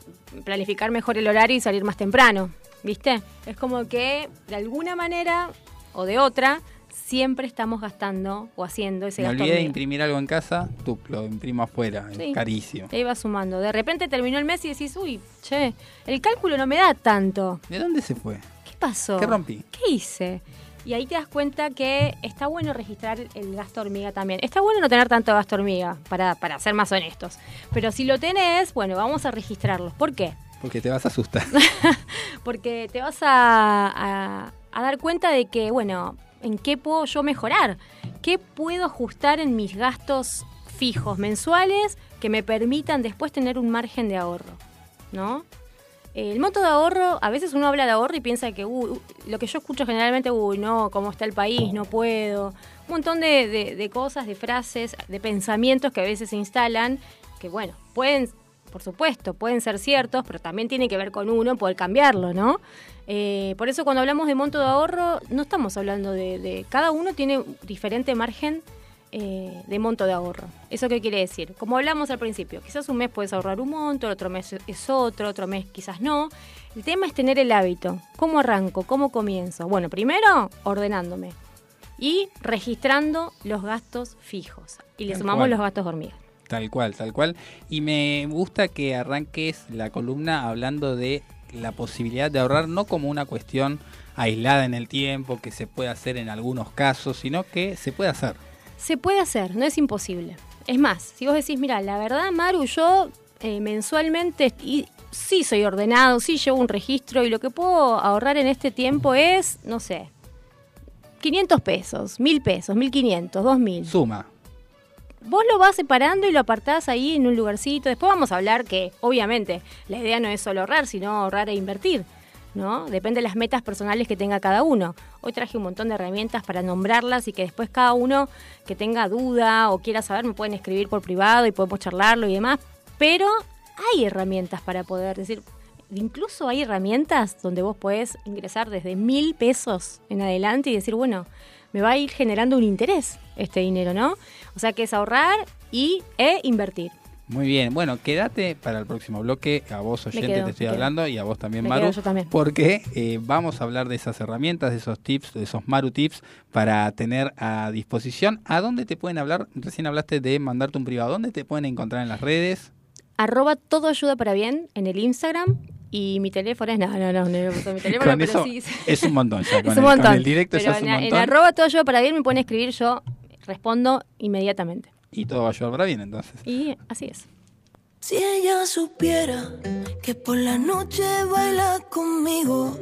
planificar mejor el horario y salir más temprano, ¿viste? Es como que de alguna manera o de otra siempre estamos gastando o haciendo ese me gasto. olvidé de imprimir algo en casa, tú lo imprimo afuera, es carísimo. Te iba sumando. De repente terminó el mes y decís, uy, che, el cálculo no me da tanto. ¿De dónde se fue? ¿Qué pasó? ¿Qué rompí? ¿Qué hice? Y ahí te das cuenta que está bueno registrar el gasto hormiga también. Está bueno no tener tanto gasto hormiga, para, para ser más honestos. Pero si lo tenés, bueno, vamos a registrarlos. ¿Por qué? Porque te vas a asustar. Porque te vas a, a- a dar cuenta de que, bueno, ¿en qué puedo yo mejorar? ¿Qué puedo ajustar en mis gastos fijos mensuales que me permitan después tener un margen de ahorro? ¿No? El monto de ahorro, a veces uno habla de ahorro y piensa que, lo que yo escucho generalmente, uy, no, cómo está el país, no puedo. Un montón de, de- de cosas, de frases, de pensamientos que a veces se instalan, que bueno, pueden, por supuesto, pueden ser ciertos, pero también tiene que ver con uno poder cambiarlo, ¿no? Eh, por eso cuando hablamos de monto de ahorro, no estamos hablando de, de- cada uno tiene diferente margen eh, de monto de ahorro. ¿Eso qué quiere decir? Como hablamos al principio, quizás un mes puedes ahorrar un monto, el otro mes es otro, otro mes quizás no. El tema es tener el hábito. ¿Cómo arranco? ¿Cómo comienzo? Bueno, primero ordenándome y registrando los gastos fijos. Y le Tal sumamos cual. los gastos hormiga. Tal cual, tal cual. Y me gusta que arranques la columna hablando de la posibilidad de ahorrar no como una cuestión aislada en el tiempo, que se puede hacer en algunos casos, sino que se puede hacer. Se puede hacer, no es imposible. Es más, si vos decís, mira, la verdad, Maru, yo eh, mensualmente y sí soy ordenado, sí llevo un registro y lo que puedo ahorrar en este tiempo es, no sé, 500 pesos, 1000 pesos, 1500, 2000. Suma. Vos lo vas separando y lo apartás ahí en un lugarcito. Después vamos a hablar que, obviamente, la idea no es solo ahorrar, sino ahorrar e invertir. ¿no? Depende de las metas personales que tenga cada uno. Hoy traje un montón de herramientas para nombrarlas y que después cada uno que tenga duda o quiera saber me pueden escribir por privado y podemos charlarlo y demás. Pero hay herramientas para poder decir, incluso hay herramientas donde vos podés ingresar desde mil pesos en adelante y decir, bueno, me va a ir generando un interés este dinero, ¿no? O sea que es ahorrar y e invertir. Muy bien, bueno, quédate para el próximo bloque, a vos oyente quedo, te estoy me hablando y a vos también Me Maru, quedo yo también. porque eh, vamos a hablar de esas herramientas, de esos tips, de esos Maru tips para tener a disposición. ¿A dónde te pueden hablar? Recién hablaste de mandarte un privado, ¿dónde te pueden encontrar en las redes? Arroba todo ayuda para bien en el Instagram y mi teléfono es, no, no, no, no, uso mi teléfono, Con pero eso sí, es un montón ya, con, es el, un con montón. el directo pero ya es un en, en montón. arroba todo ayuda para bien me pueden escribir, yo respondo inmediatamente. Y todo va a ayudar para bien entonces. Y así es. Si ella supiera que por la noche baila conmigo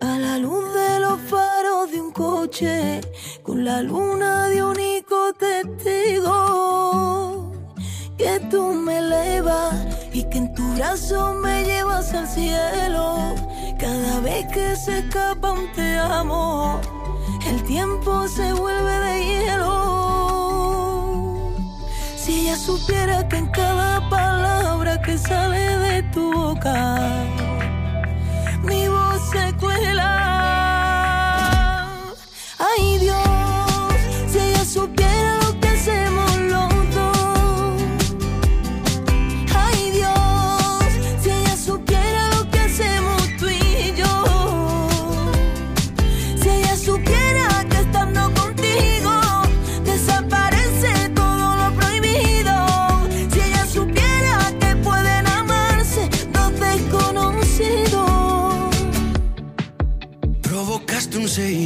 a la luz de los faros de un coche con la luna de único testigo que tú me elevas y que en tu brazo me llevas al cielo cada vez que se escapa un te amo el tiempo se vuelve de hielo si ella supiera que en cada palabra que sale de tu boca, mi voz se cuela. Ay Dios,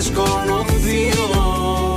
dos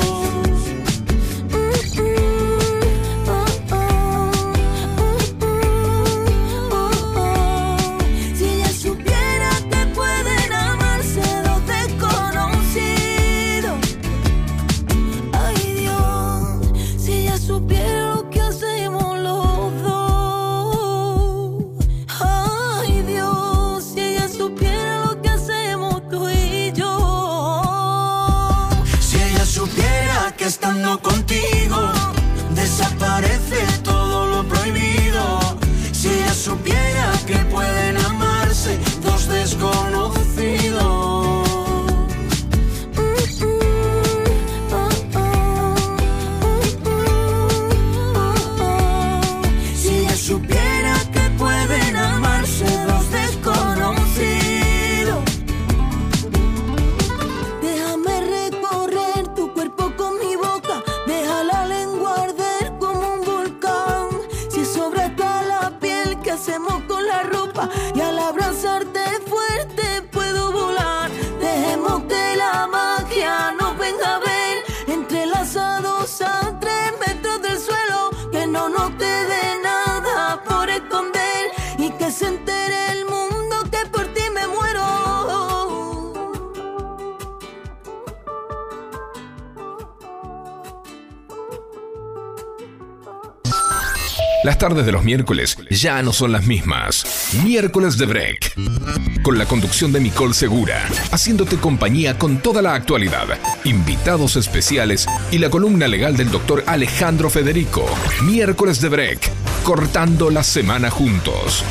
tardes de los miércoles ya no son las mismas. Miércoles de Break. Con la conducción de Nicole Segura, haciéndote compañía con toda la actualidad, invitados especiales y la columna legal del doctor Alejandro Federico. Miércoles de Break. Cortando la semana juntos.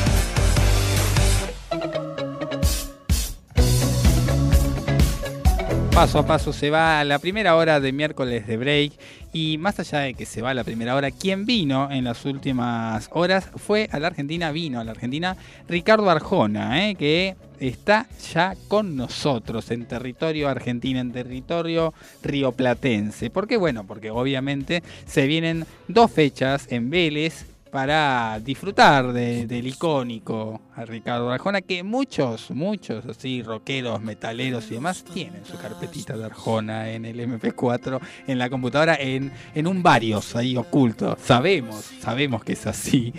Paso a paso se va la primera hora de miércoles de break y más allá de que se va la primera hora, quien vino en las últimas horas fue a la Argentina, vino a la Argentina Ricardo Arjona, ¿eh? que está ya con nosotros en territorio argentino, en territorio rioplatense. ¿Por qué? Bueno, porque obviamente se vienen dos fechas en Vélez para disfrutar de- del icónico Ricardo Arjona, que muchos, muchos así, rockeros, metaleros y demás, tienen su carpetita de Arjona en el MP4, en la computadora, en, en un varios ahí oculto. Sabemos, sabemos que es así.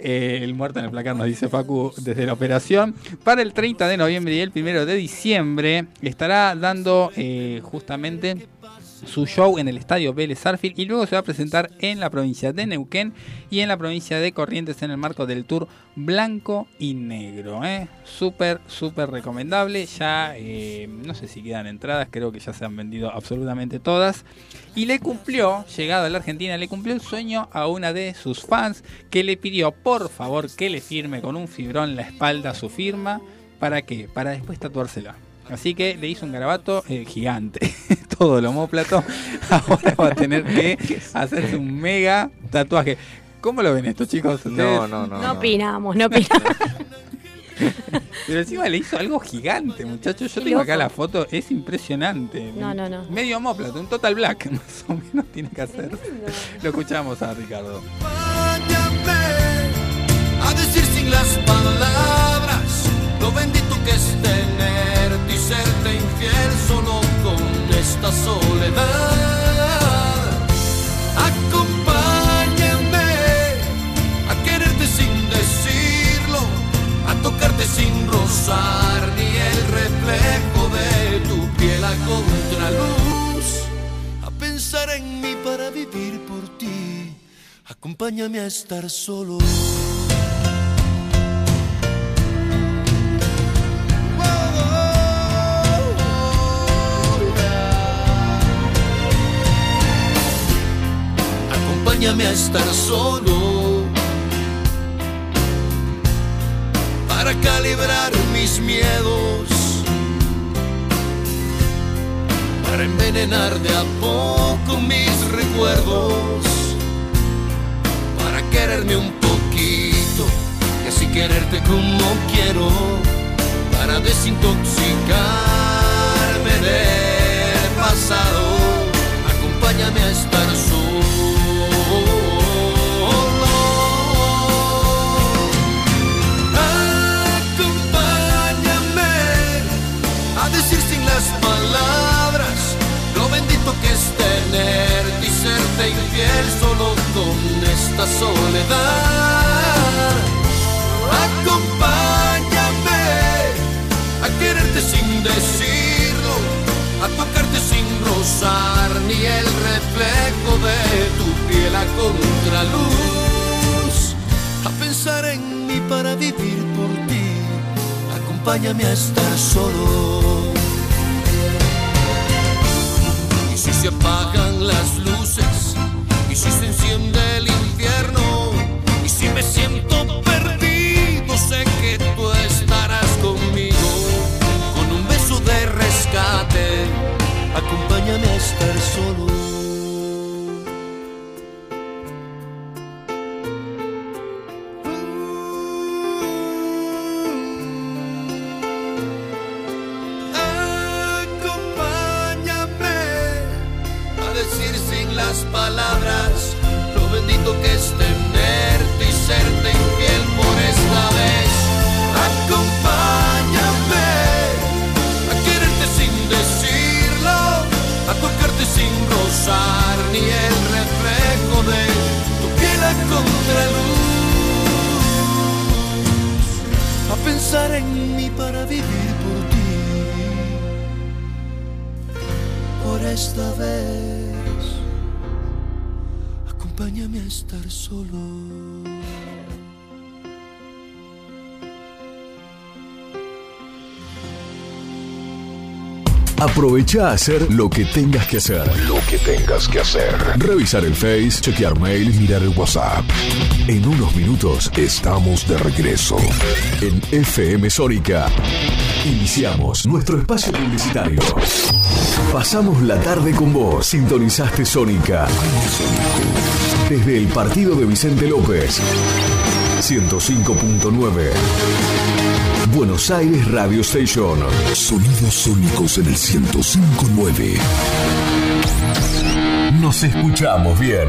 Eh, el muerto en el placar nos dice Facu desde la operación. Para el 30 de noviembre y el 1 de diciembre estará dando eh, justamente su show en el estadio Vélez Sarfield y luego se va a presentar en la provincia de Neuquén y en la provincia de Corrientes en el marco del tour blanco y negro. ¿eh? Súper, súper recomendable. Ya eh, no sé si quedan entradas, creo que ya se han vendido absolutamente todas. Y le cumplió, llegado a la Argentina, le cumplió el sueño a una de sus fans que le pidió por favor que le firme con un fibrón la espalda su firma. ¿Para qué? Para después tatuársela. Así que le hizo un garabato eh, gigante. todo el homóplato, ahora va a tener que hacerse un mega tatuaje. ¿Cómo lo ven estos chicos? No, no, no. No opinamos, no opinamos. Pero encima le hizo algo gigante, muchachos. Yo tengo acá la foto, es impresionante. No, no, no. Medio homóplato, un total black, más o menos tiene que hacer. Lo escuchamos a Ricardo. a decir sin las palabras lo bendito que es tenerte y serte infiel solo con esta soledad. Acompáñame a quererte sin decirlo, a tocarte sin rozar ni el reflejo de tu piel a contraluz, a pensar en mí para vivir por ti. Acompáñame a estar solo. Acompáñame a estar solo para calibrar mis miedos, para envenenar de a poco mis recuerdos, para quererme un poquito y así quererte como quiero, para desintoxicarme del pasado. Acompáñame a estar solo. Las palabras lo bendito que es tenerte y serte infiel solo con esta soledad. Acompáñame a quererte sin decirlo, a tocarte sin rozar ni el reflejo de tu piel a contraluz, a pensar en mí para vivir por ti. Acompáñame a estar solo. Si se apagan las luces, y si se enciende el infierno, y si me siento perdido, sé que tú estarás conmigo, con un beso de rescate, acompáñame a estar solo. Palabras lo bendito que es tenerte y serte infiel por esta vez. Acompáñame a quererte sin decirlo, a tocarte sin rozar ni el reflejo de tu piel a contraluz, a pensar en mí para vivir por ti por esta vez. Acompáñame a estar solo. Aprovecha a hacer lo que tengas que hacer. Lo que tengas que hacer. Revisar el Face, chequear mail, mirar el WhatsApp. En unos minutos estamos de regreso. En FM Sónica. Iniciamos nuestro espacio publicitario. Pasamos la tarde con vos. Sintonizaste Sónica. Desde el partido de Vicente López. 105.9. Buenos Aires Radio Station. Sonidos sónicos en el 1059. Nos escuchamos bien.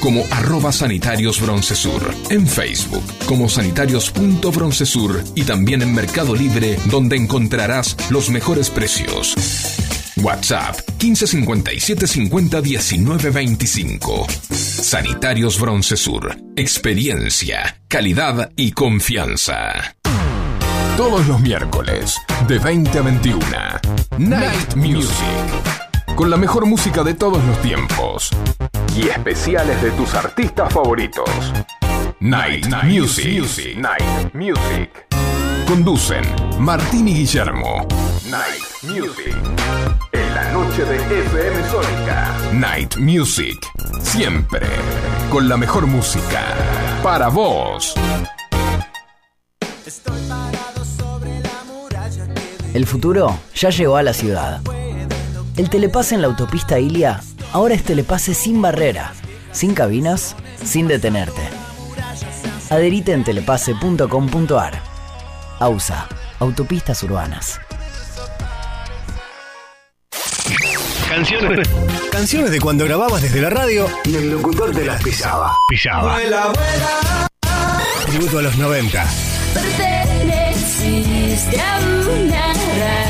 como arroba sanitarios en Facebook como sanitarios.broncesur y también en Mercado Libre donde encontrarás los mejores precios. WhatsApp 1557 50 19 25. Sanitarios Broncesur. Experiencia, calidad y confianza. Todos los miércoles, de 20 a 21. Night Music. Con la mejor música de todos los tiempos. Y especiales de tus artistas favoritos. Night, Music. Night Music. Conducen Martín y Guillermo. Night Music. En la noche de FM Sónica. Night Music. Siempre. Con la mejor música. Para vos. El futuro ya llegó a la ciudad. El telepase en la autopista Ilia ahora es telepase sin barrera, sin cabinas, sin detenerte. Adherite en telepase.com.ar. AUSA, Autopistas Urbanas. Canciones. Canciones de cuando grababas desde la radio y el locutor te las pisaba. Pisaba. Tributo a los 90. Perteneciste a una raza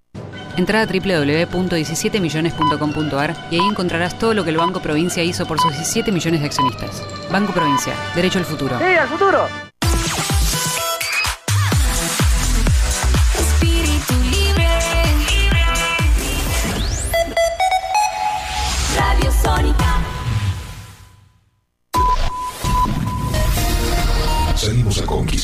Entra a www.17millones.com.ar y ahí encontrarás todo lo que el Banco Provincia hizo por sus 17 millones de accionistas. Banco Provincia, derecho al futuro. ¡Sí, al futuro!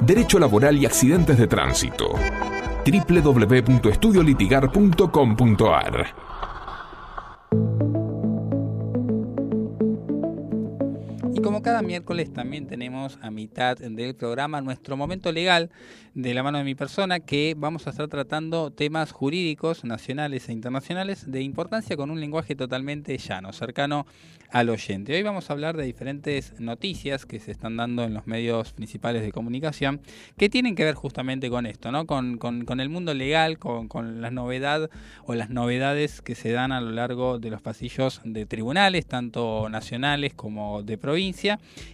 Derecho laboral y accidentes de tránsito. www.estudiolitigar.com.ar como cada miércoles también tenemos a mitad del programa nuestro momento legal de la mano de mi persona que vamos a estar tratando temas jurídicos nacionales e internacionales de importancia con un lenguaje totalmente llano, cercano al oyente. Hoy vamos a hablar de diferentes noticias que se están dando en los medios principales de comunicación que tienen que ver justamente con esto, ¿no? con, con- el mundo legal, con, con la novedad o las novedades que se dan a lo largo de los pasillos de tribunales, tanto nacionales como de provincia.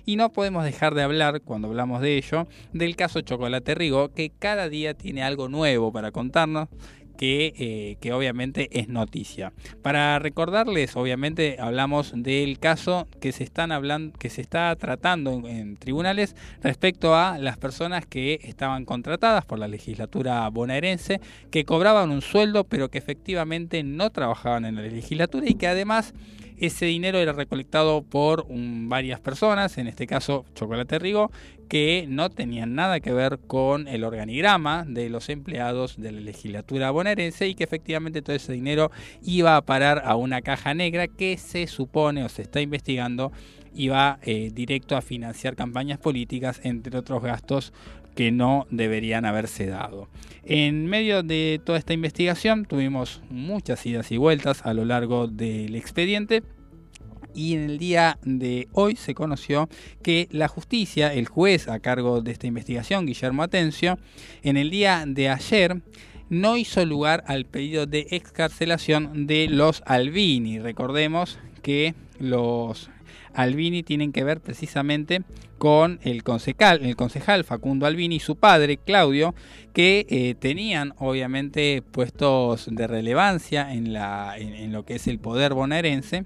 Y no podemos dejar de hablar, cuando hablamos de ello, del caso Chocolate Rigo, que cada día tiene algo nuevo para contarnos que, eh, que obviamente es noticia. Para recordarles, obviamente hablamos del caso que se están hablando, que se está tratando en, en tribunales respecto a las personas que estaban contratadas por la legislatura bonaerense, que cobraban un sueldo, pero que efectivamente no trabajaban en la legislatura y que además ese dinero era recolectado por varias personas, en este caso Chocolate Rigo, que no tenían nada que ver con el organigrama de los empleados de la legislatura bonaerense y que efectivamente todo ese dinero iba a parar a una caja negra que se supone o se está investigando iba eh, directo a financiar campañas políticas, entre otros gastos que no deberían haberse dado. En medio de toda esta investigación tuvimos muchas idas y vueltas a lo largo del expediente y en el día de hoy se conoció que la justicia, el juez a cargo de esta investigación, Guillermo Atencio, en el día de ayer no hizo lugar al pedido de excarcelación de los Albini. Recordemos que los Albini tienen que ver precisamente con el concejal, el concejal Facundo Albini y su padre Claudio, que eh, tenían obviamente puestos de relevancia en, lo que es el poder bonaerense.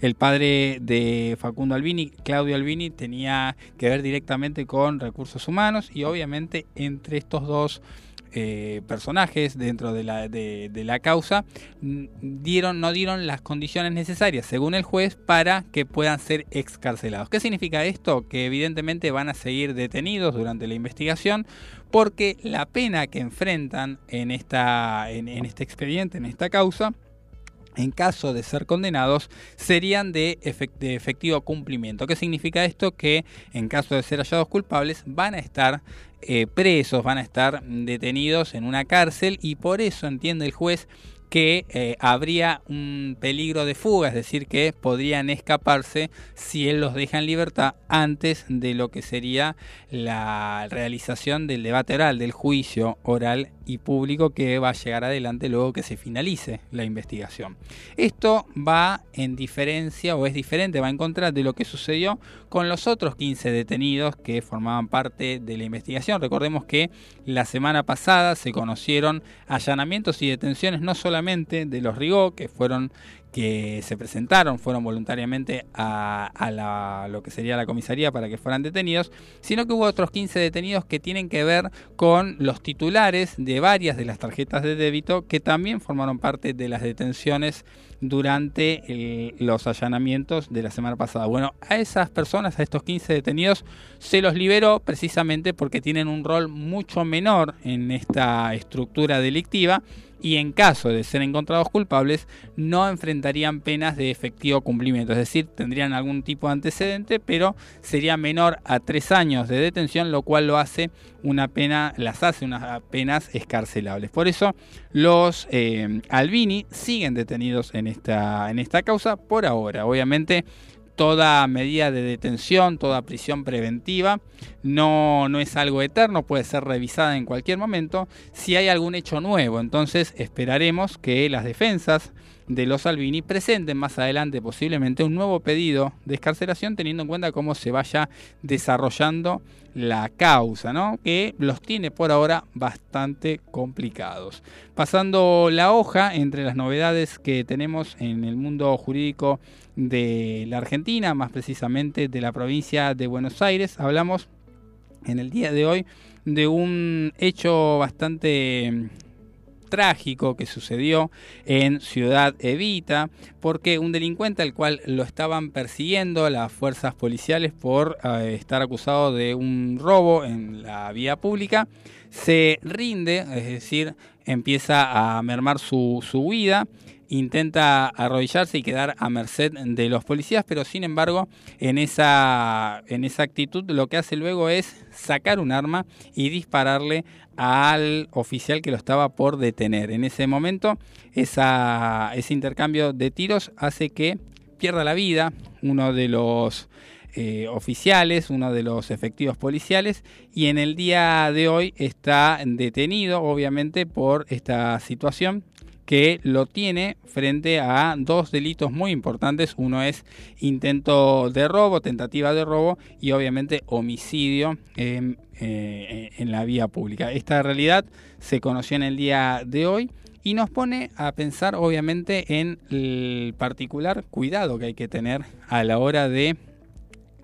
El padre de Facundo Albini, Claudio Albini, tenía que ver directamente con recursos humanos y obviamente entre estos dos eh, personajes dentro de la, causa dieron, no dieron las condiciones necesarias, según el juez, para que puedan ser excarcelados. ¿Qué significa esto? Que evidentemente van a seguir detenidos durante la investigación porque la pena que enfrentan en, esta, en este expediente, en esta causa, en caso de ser condenados, serían de, efectivo cumplimiento. ¿Qué significa esto? Que en caso de ser hallados culpables van a estar eh, presos, van a estar detenidos en una cárcel y por eso entiende el juez que eh, habría un peligro de fuga, es decir, que podrían escaparse si él los deja en libertad antes de lo que sería la realización del debate oral, del juicio oral y público que va a llegar adelante luego que se finalice la investigación. Esto va en diferencia o es diferente, va en contra de lo que sucedió con los otros 15 detenidos que formaban parte de la investigación. Recordemos que la semana pasada se conocieron allanamientos y detenciones no solamente de los Rigó, que fueron que se presentaron, fueron voluntariamente a, lo que sería la comisaría para que fueran detenidos, sino que hubo otros 15 detenidos que tienen que ver con los titulares de varias de las tarjetas de débito que también formaron parte de las detenciones durante los allanamientos de la semana pasada. Bueno, a esas personas, a estos 15 detenidos, se los liberó precisamente porque tienen un rol mucho menor en esta estructura delictiva y en caso de ser encontrados culpables no enfrentarían penas de efectivo cumplimiento, es decir, tendrían algún tipo de antecedente, pero sería menor a tres años de detención, lo cual lo hace una pena, las hace unas penas escarcelables. Por eso los eh, Albini siguen detenidos en esta, en esta causa por ahora. Obviamente toda medida de detención, toda prisión preventiva, no, no es algo eterno, puede ser revisada en cualquier momento. Si hay algún hecho nuevo, entonces esperaremos que las defensas de los Albini presenten más adelante posiblemente un nuevo pedido de escarcelación teniendo en cuenta cómo se vaya desarrollando la causa, ¿no? que los tiene por ahora bastante complicados. Pasando la hoja entre las novedades que tenemos en el mundo jurídico de la Argentina, más precisamente de la provincia de Buenos Aires, hablamos en el día de hoy de un hecho bastante trágico que sucedió en Ciudad Evita, porque un delincuente al cual lo estaban persiguiendo las fuerzas policiales por eh, estar acusado de un robo en la vía pública, se rinde, es decir, empieza a mermar su, su huida intenta arrodillarse y quedar a merced de los policías, pero sin embargo en esa, en esa actitud lo que hace luego es sacar un arma y dispararle al oficial que lo estaba por detener. En ese momento ese intercambio de tiros hace que pierda la vida uno de los eh, oficiales, uno de los efectivos policiales, y en el día de hoy está detenido, obviamente, por esta situación que lo tiene frente a dos delitos muy importantes. Uno es intento de robo, tentativa de robo y obviamente homicidio en, eh, en la vía pública. Esta realidad se conoció en el día de hoy y nos pone a pensar obviamente en el particular cuidado que hay que tener a la hora de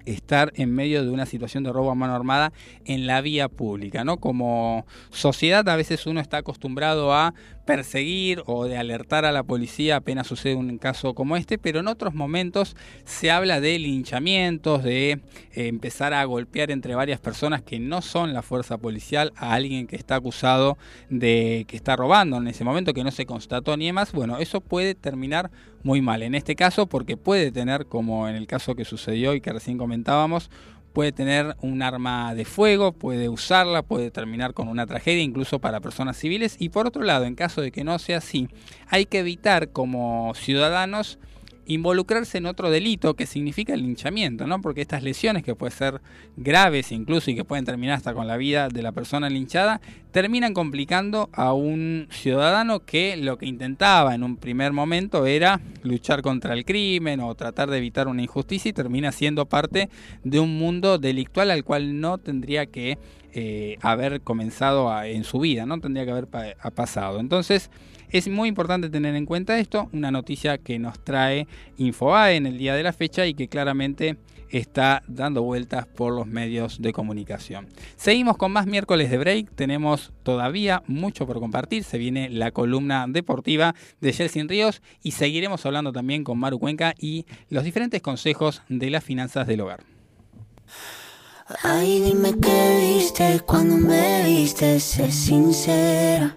estar en medio de una situación de robo a mano armada en la vía pública, ¿no? Como sociedad a veces uno está acostumbrado a perseguir o de alertar a la policía apenas sucede un caso como este, pero en otros momentos se habla de linchamientos, de eh, empezar a golpear entre varias personas que no son la fuerza policial a alguien que está acusado de que está robando en ese momento, que no se constató ni demás. Bueno, eso puede terminar muy mal. En este caso, porque puede tener, como en el caso que sucedió y que recién comentábamos, puede tener un arma de fuego, puede usarla, puede terminar con una tragedia incluso para personas civiles. Y por otro lado, en caso de que no sea así, hay que evitar como ciudadanos involucrarse en otro delito que significa el linchamiento, ¿no? Porque estas lesiones que pueden ser graves incluso y que pueden terminar hasta con la vida de la persona linchada, terminan complicando a un ciudadano que lo que intentaba en un primer momento era luchar contra el crimen o tratar de evitar una injusticia y termina siendo parte de un mundo delictual al cual no tendría que eh, haber comenzado en su vida, no tendría que haber pasado. Entonces, es muy importante tener en cuenta esto, una noticia que nos trae Infobae en el día de la fecha y que claramente está dando vueltas por los medios de comunicación. Seguimos con más miércoles de break, tenemos todavía mucho por compartir, se viene la columna deportiva de Chelsea Ríos y seguiremos hablando también con Maru Cuenca y los diferentes consejos de las finanzas del hogar. Ay, dime qué viste cuando me viste, sé sincera.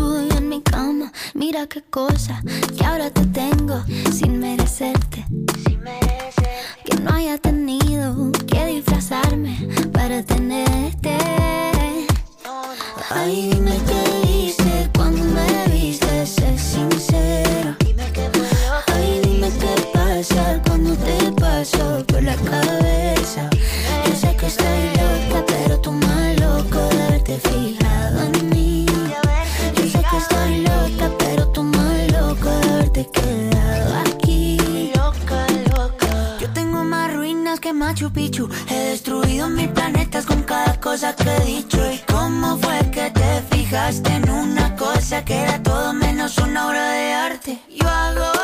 Mira qué cosa que ahora te tengo sin merecerte. Que no haya tenido que disfrazarme para tenerte. Ay, dime qué hice cuando me viste, sé sincero. Ay, dime qué pasa cuando te paso por la cabeza. Yo sé que estoy loca, pero tú más loco de haberte fijado en mí. Yo sé que estoy loca, haberte quedado aquí. Loca, loca. Yo tengo más ruinas que Machu Picchu. He destruido mil planetas con cada cosa que he dicho. ¿Y cómo fue que te fijaste en una cosa que era todo menos una obra de arte? Yo hago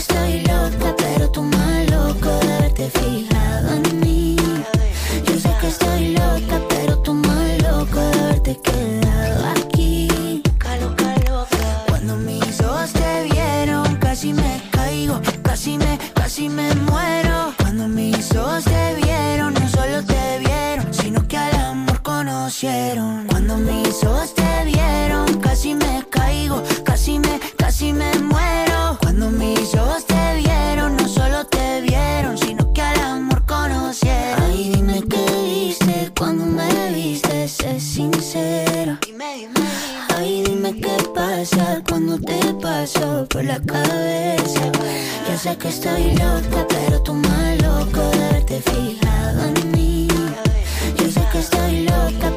estoy loca, pero tú más loco de haberte fijado en mí. Yo sé que estoy loca, paso por la cabeza. Yo sé que estoy loca, pero tú más loco de haberte fijado en mí. Yo sé que estoy loca,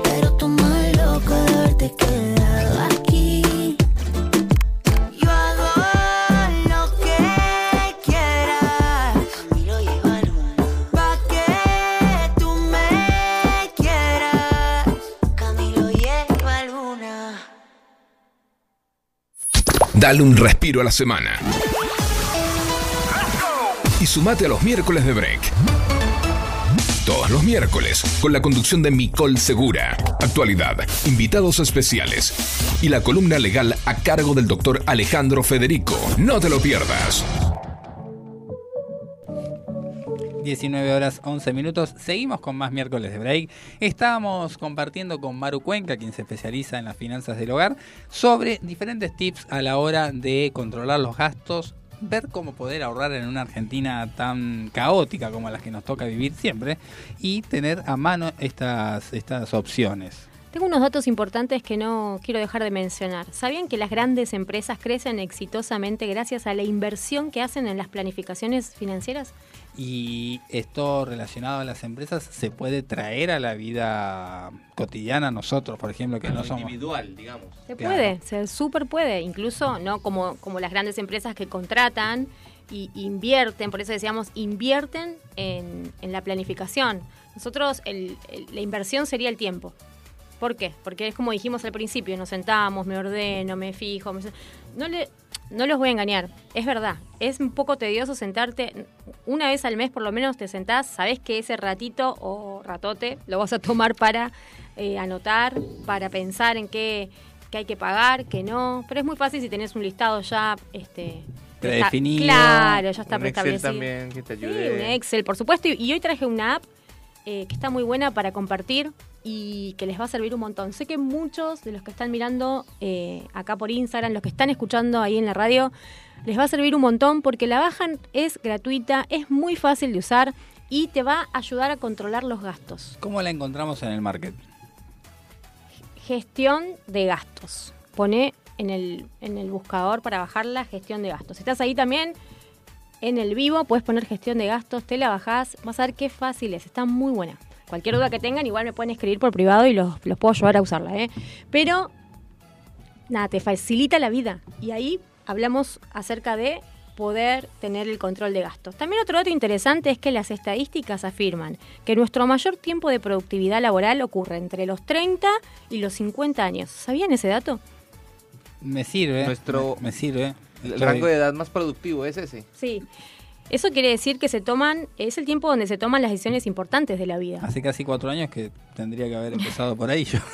Dale un respiro a la semana. Y sumate a los miércoles de break. Todos los miércoles, con la conducción de Micol Segura, actualidad, invitados especiales y la columna legal a cargo del doctor Alejandro Federico. No te lo pierdas. 19 horas 11 minutos. Seguimos con más miércoles de break. Estábamos compartiendo con Maru Cuenca, quien se especializa en las finanzas del hogar, sobre diferentes tips a la hora de controlar los gastos ver cómo poder ahorrar en una Argentina tan caótica como la que nos toca vivir siempre y tener a mano estas, estas opciones. Tengo unos datos importantes que no quiero dejar de mencionar. ¿Sabían que las grandes empresas crecen exitosamente gracias a la inversión que hacen en las planificaciones financieras? Y esto relacionado a las empresas se puede traer a la vida cotidiana nosotros, por ejemplo, que no somos... individual, digamos. Se Claro. puede, se súper puede, incluso no como, como las grandes empresas que contratan y invierten, por eso decíamos, invierten en, en la planificación. Nosotros, el- el- la inversión sería el tiempo. ¿Por qué? Porque es como dijimos al principio, nos sentamos, me ordeno, me fijo. me- No, le, no los voy a engañar, es verdad. Es un poco tedioso sentarte, una vez al mes por lo menos te sentás, sabés que ese ratito o ratote lo vas a tomar para eh, anotar, para pensar en qué, qué hay que pagar, qué no. Pero es muy fácil si tenés un listado ya... Este, Predefinido. Claro, ya está Un Excel también que te Sí, ayude. un Excel, por supuesto. Y, y hoy traje una app eh, que está muy buena para compartir y que les va a servir un montón. Sé que muchos de los que están mirando eh, acá por Instagram, los que están escuchando ahí en la radio, les va a servir un montón porque la bajan es gratuita, es muy fácil de usar y te va a ayudar a controlar los gastos. ¿Cómo la encontramos en el market? Gestión de gastos. Pone en el, en el buscador para bajarla gestión de gastos. Si estás ahí también en el vivo, puedes poner gestión de gastos, te la bajás, vas a ver qué fácil es, está muy buena. Cualquier duda que tengan, igual me pueden escribir por privado y los, los puedo ayudar a usarla. ¿eh? Pero, nada, te facilita la vida. Y ahí hablamos acerca de poder tener el control de gastos. También otro dato interesante es que las estadísticas afirman que nuestro mayor tiempo de productividad laboral ocurre entre los 30 y los 50 años. ¿Sabían ese dato? Me sirve. Nuestro- Me, me sirve. El rango de edad más productivo es ese. Sí. Eso quiere decir que se toman, es el tiempo donde se toman las decisiones importantes de la vida. Hace casi cuatro años que tendría que haber empezado por ahí yo.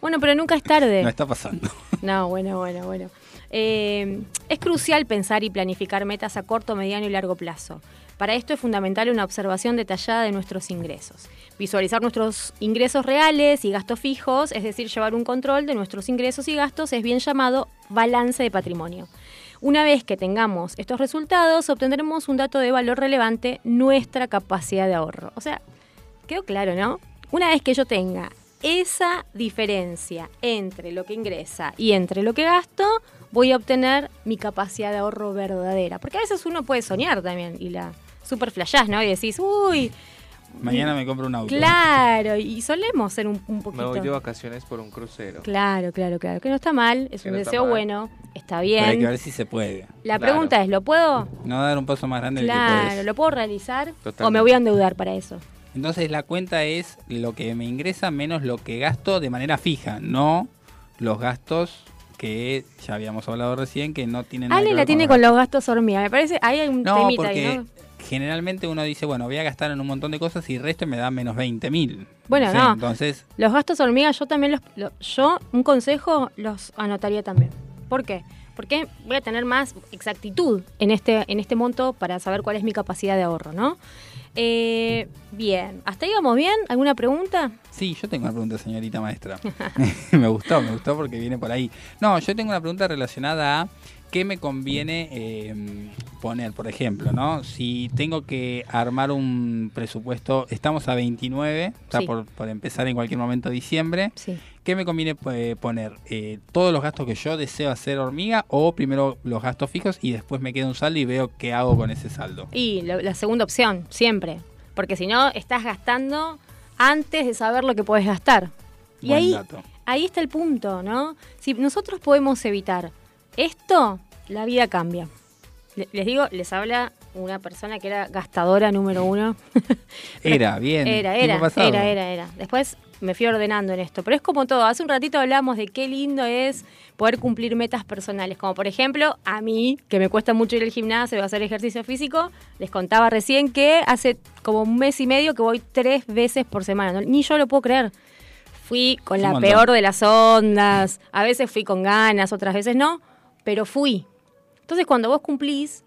Bueno, pero nunca es tarde. No está pasando. No, bueno, bueno, bueno. Eh, es crucial pensar y planificar metas a corto, mediano y largo plazo. Para esto es fundamental una observación detallada de nuestros ingresos. Visualizar nuestros ingresos reales y gastos fijos, es decir, llevar un control de nuestros ingresos y gastos, es bien llamado balance de patrimonio. Una vez que tengamos estos resultados, obtendremos un dato de valor relevante, nuestra capacidad de ahorro. O sea, quedó claro, ¿no? Una vez que yo tenga esa diferencia entre lo que ingresa y entre lo que gasto, voy a obtener mi capacidad de ahorro verdadera. Porque a veces uno puede soñar también y la super flashás, ¿no? Y decís, uy, Mañana me compro un auto. claro, y solemos ser un, un Me poquito... voy de vacaciones por un crucero. Claro, claro, claro. Que no está mal, es Que un no deseo bueno, está Pero hay que bien. ver si se puede. La pregunta es, ¿lo puedo? No dar un paso más grande del que Claro, puedes. ¿lo puedo realizar? ¿O Totalmente. me voy a endeudar para eso? Entonces la cuenta es lo que me ingresa menos lo que gasto de manera fija, no los gastos que ya habíamos hablado recién que no tienen nada Ale que la ver tiene con con los gastos hormiga. Me parece, ahí hay un No, temita porque ahí, ¿no? Generalmente uno dice, bueno, voy a gastar en un montón de cosas y el resto me da menos 20 mil. Bueno, no. Entonces, Los gastos hormiga yo también los, lo- yo un consejo los anotaría también. ¿Por qué? Porque voy a tener más exactitud en este en este monto para saber cuál es mi capacidad de ahorro, ¿no? Eh, bien, hasta ahí vamos bien. ¿Alguna pregunta? sí, yo tengo una pregunta, señorita maestra. me gustó, me gustó porque viene por ahí. No, yo tengo una pregunta relacionada a qué me conviene eh, poner, por ejemplo, ¿no? Si tengo que armar un presupuesto, estamos a 29, está por, por empezar en cualquier momento de diciembre. Sí. ¿Qué me conviene eh, poner? Eh, ¿Todos los gastos que yo deseo hacer hormiga o primero los gastos fijos y después me queda un saldo y veo qué hago con ese saldo? Y lo- la segunda opción, siempre. Porque si no, estás gastando antes de saber lo que puedes gastar. Y Buen ahí, dato. ahí está el punto, ¿no? Si nosotros podemos evitar esto, la vida cambia. Le- Les digo, les habla una persona que era gastadora número uno. Era, bien. Era, era, era, era, era. Después me fui ordenando en esto. Pero es como todo. Hace un ratito hablamos de qué lindo es poder cumplir metas personales. Como por ejemplo, a mí, que me cuesta mucho ir al gimnasio hacer ejercicio físico, les contaba recién que hace como un mes y medio que voy tres veces por semana. No- Ni yo lo puedo creer. Fui con la montón. peor de las ondas. A veces fui con ganas, otras veces no. Pero fui. Entonces, cuando vos cumplís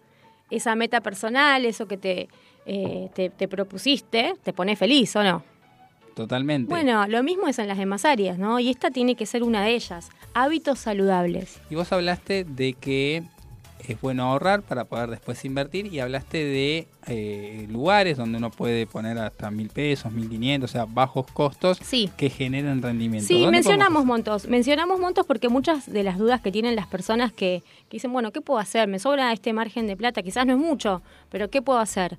esa meta personal, eso que te, eh, te, te propusiste, te pone feliz, ¿o no? Totalmente. Bueno, lo mismo es en las demás áreas, ¿no? Y esta tiene que ser una de ellas. Hábitos saludables. Y vos hablaste de que es bueno ahorrar para poder después invertir y hablaste de eh, lugares donde uno puede poner hasta mil pesos, mil quinientos, o sea, bajos costos que generen rendimiento. Sí, ¿Dónde mencionamos montos. Mencionamos montos porque muchas de las dudas que tienen las personas que, que dicen, bueno, ¿qué puedo hacer? Me sobra este margen de plata, quizás no es mucho, pero ¿qué puedo hacer?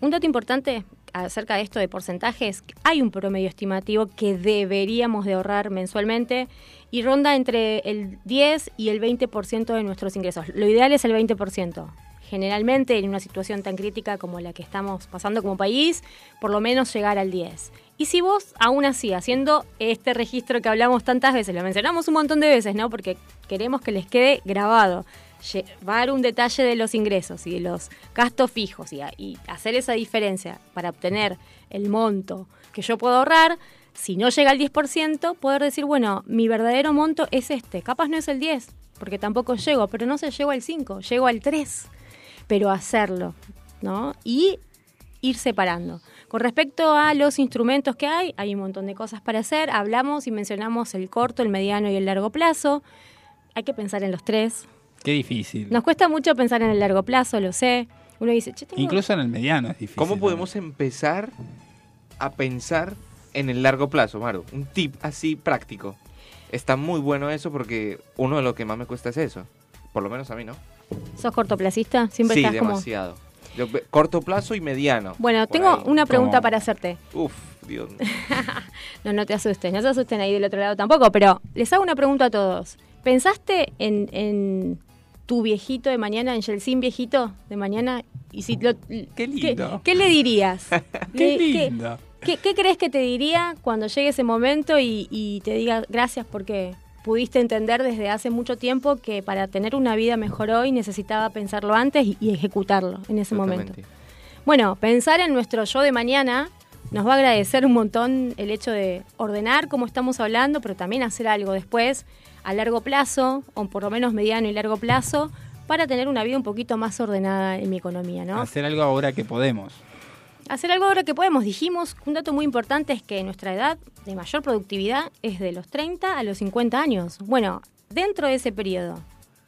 Un dato importante acerca de esto de porcentajes, hay un promedio estimativo que deberíamos de ahorrar mensualmente y ronda entre el 10 y el 20% de nuestros ingresos. Lo ideal es el 20%. Generalmente en una situación tan crítica como la que estamos pasando como país, por lo menos llegar al 10. Y si vos aún así, haciendo este registro que hablamos tantas veces, lo mencionamos un montón de veces, ¿no? Porque queremos que les quede grabado llevar un detalle de los ingresos y de los gastos fijos y, y, hacer esa diferencia para obtener el monto que yo puedo ahorrar, si no llega al 10%, poder decir, bueno, mi verdadero monto es este. Capaz no es el 10, porque tampoco llego, pero no se llego al 5, llego al 3. Pero hacerlo, ¿no? Y ir separando. Con respecto a los instrumentos que hay, hay un montón de cosas para hacer. Hablamos y mencionamos el corto, el mediano y el largo plazo. Hay que pensar en los tres. Qué difícil. Nos cuesta mucho pensar en el largo plazo, lo sé. Uno dice, che, tengo... Incluso en el mediano es difícil. ¿Cómo podemos empezar a pensar en el largo plazo, Maru? Un tip así práctico. Está muy bueno eso porque uno de lo que más me cuesta es eso. Por lo menos a mí, ¿no? ¿Sos cortoplacista? Siempre sí, estás demasiado. Yo, corto plazo y mediano. Bueno, tengo ahí. una pregunta Como- para hacerte. Uf, Dios. No, no te asustes, no se asusten ahí del otro lado tampoco, pero les hago una pregunta a todos. ¿Pensaste en, en tu viejito de mañana, en Yeltsin viejito de mañana? Y si lo- Qué lindo. ¿Qué, le dirías? Qué lindo. ¿Qué, qué crees que te diría cuando llegue ese momento y, y te diga gracias porque pudiste entender desde hace mucho tiempo que para tener una vida mejor hoy necesitaba pensarlo antes y, y ejecutarlo en ese momento? Bueno, pensar en nuestro yo de mañana nos va a agradecer un montón el hecho de ordenar como estamos hablando, pero también hacer algo después a largo plazo, o por lo menos mediano y largo plazo, para tener una vida un poquito más ordenada en mi economía, ¿no? Hacer algo ahora que podemos. Hacer algo ahora que podemos. Dijimos, un dato muy importante es que nuestra edad de mayor productividad es de los 30 a los 50 años. Bueno, dentro de ese periodo,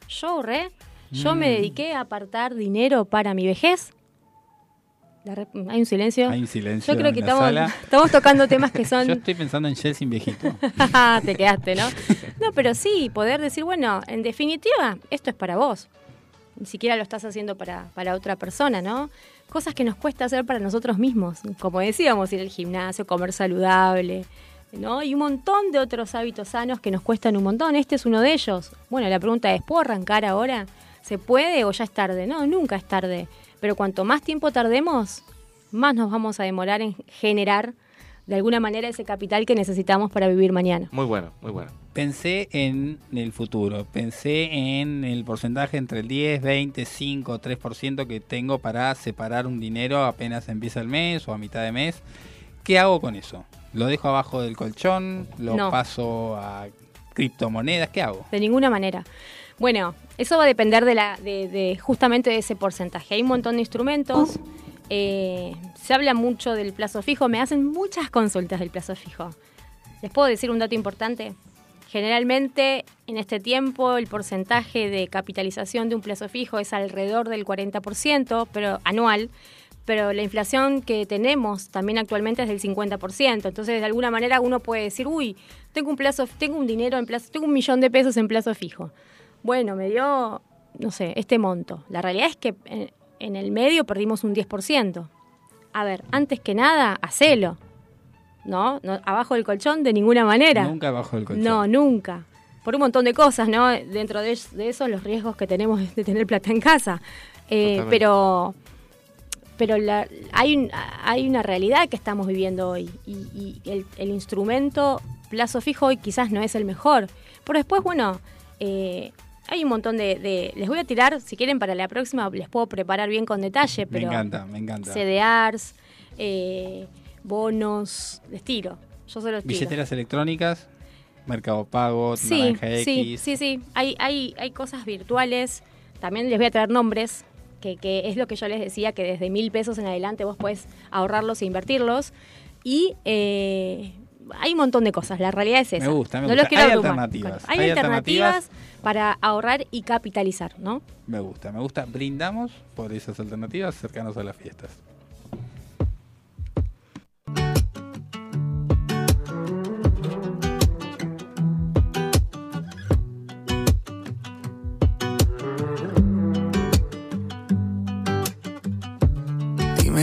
yo ahorré, yo me Mm. dediqué a apartar dinero para mi vejez. Re- Hay un silencio. Hay un silencio Yo creo que estamos, estamos tocando temas que son... Yo estoy pensando en Chelsea viejito. Te quedaste, ¿no? No, pero sí, poder decir, bueno, en definitiva, esto es para vos. Ni siquiera lo estás haciendo para, para otra persona, ¿no? Cosas que nos cuesta hacer para nosotros mismos. Como decíamos, ir al gimnasio, comer saludable, ¿no? Y un montón de otros hábitos sanos que nos cuestan un montón. Este es uno de ellos. Bueno, la pregunta es, ¿puedo arrancar ahora? ¿Se puede o ya es tarde? No, nunca es tarde. Pero cuanto más tiempo tardemos, más nos vamos a demorar en generar de alguna manera ese capital que necesitamos para vivir mañana. Muy bueno, muy bueno. Pensé en el futuro, pensé en el porcentaje entre el 10, 20, 5, 3% que tengo para separar un dinero apenas empieza el mes o a mitad de mes. ¿Qué hago con eso? ¿Lo dejo abajo del colchón? ¿Lo No. paso a criptomonedas? ¿Qué hago? De ninguna manera. Bueno, eso va a depender de, la, de, de justamente de ese porcentaje. Hay un montón de instrumentos. eh, se habla mucho del plazo fijo. Me hacen muchas consultas del plazo fijo. ¿Les puedo decir un dato importante? Generalmente en este tiempo el porcentaje de capitalización de un plazo fijo es alrededor del 40%, pero anual, pero la inflación que tenemos también actualmente es del 50%. Entonces, de alguna manera uno puede decir, uy, tengo un plazo, tengo un dinero en plazo, tengo un millón de pesos en plazo fijo. Bueno, me dio, no sé, este monto. La realidad es que en, en el medio perdimos un 10%. A ver, antes que nada, hacelo. ¿No? no abajo del colchón de ninguna manera. Nunca abajo del colchón. No, nunca. Por un montón de cosas, ¿no? Dentro de, de eso, los riesgos que tenemos de tener plata en casa. Eh, pero pero la- hay, un- hay una realidad que estamos viviendo hoy y, y el, el instrumento plazo fijo hoy quizás no es el mejor. Pero después, bueno, eh, hay un montón de, de- Les voy a tirar, si quieren, para la próxima les puedo preparar bien con detalle, Me pero... encanta, me encanta. CDRs, eh, bonos, les tiro. Yo tiro. Billeteras electrónicas, Mercado Pago, Sí, sí, X. sí, sí. Hay, hay, hay cosas virtuales. También les voy a traer nombres, que, que es lo que yo les decía, que desde mil pesos en adelante vos puedes ahorrarlos e invertirlos. Y eh, hay un montón de cosas, la realidad es esa. Me gusta, me no gusta. Los quiero Hay abrumar. alternativas. Hay, Hay alternativas, alternativas. para ahorrar y capitalizar, ¿no? Me gusta, me gusta. Brindamos por esas alternativas cercanos a las fiestas.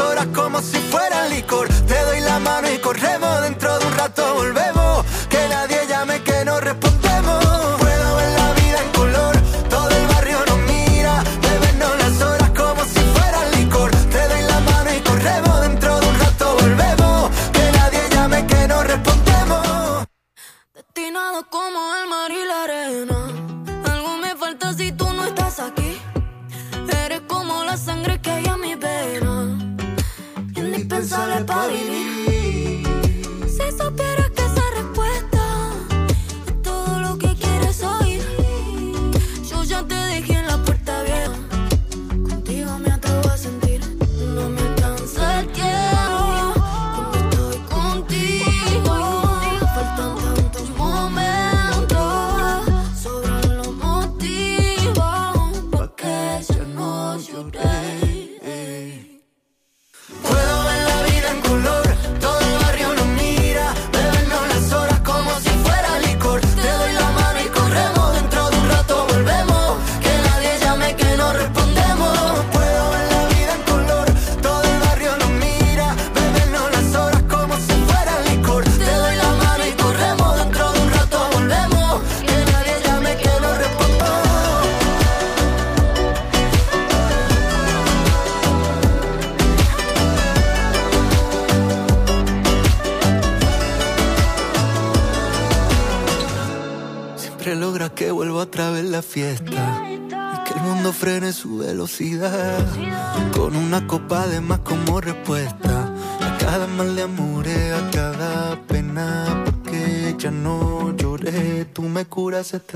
Horas como si fuera licor. Te doy la mano y corremos, dentro de un rato volvemos, que nadie llame que no respondemos. Indispensable para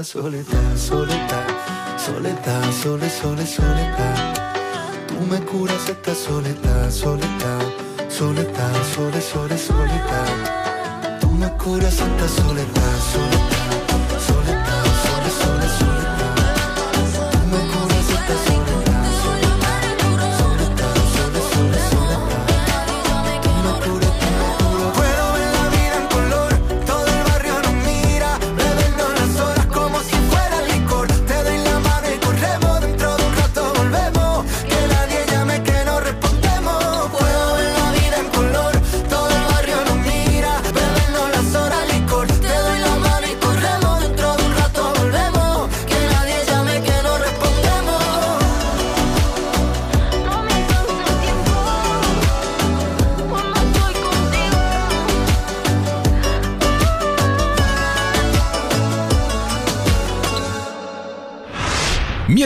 esta soledad, soledad, soledad, sole, sole, soledad. Tú me curas esta soledad, soledad, soledad, sole, sole, soledad. Tú me curas esta soledad, soledad. Soledad,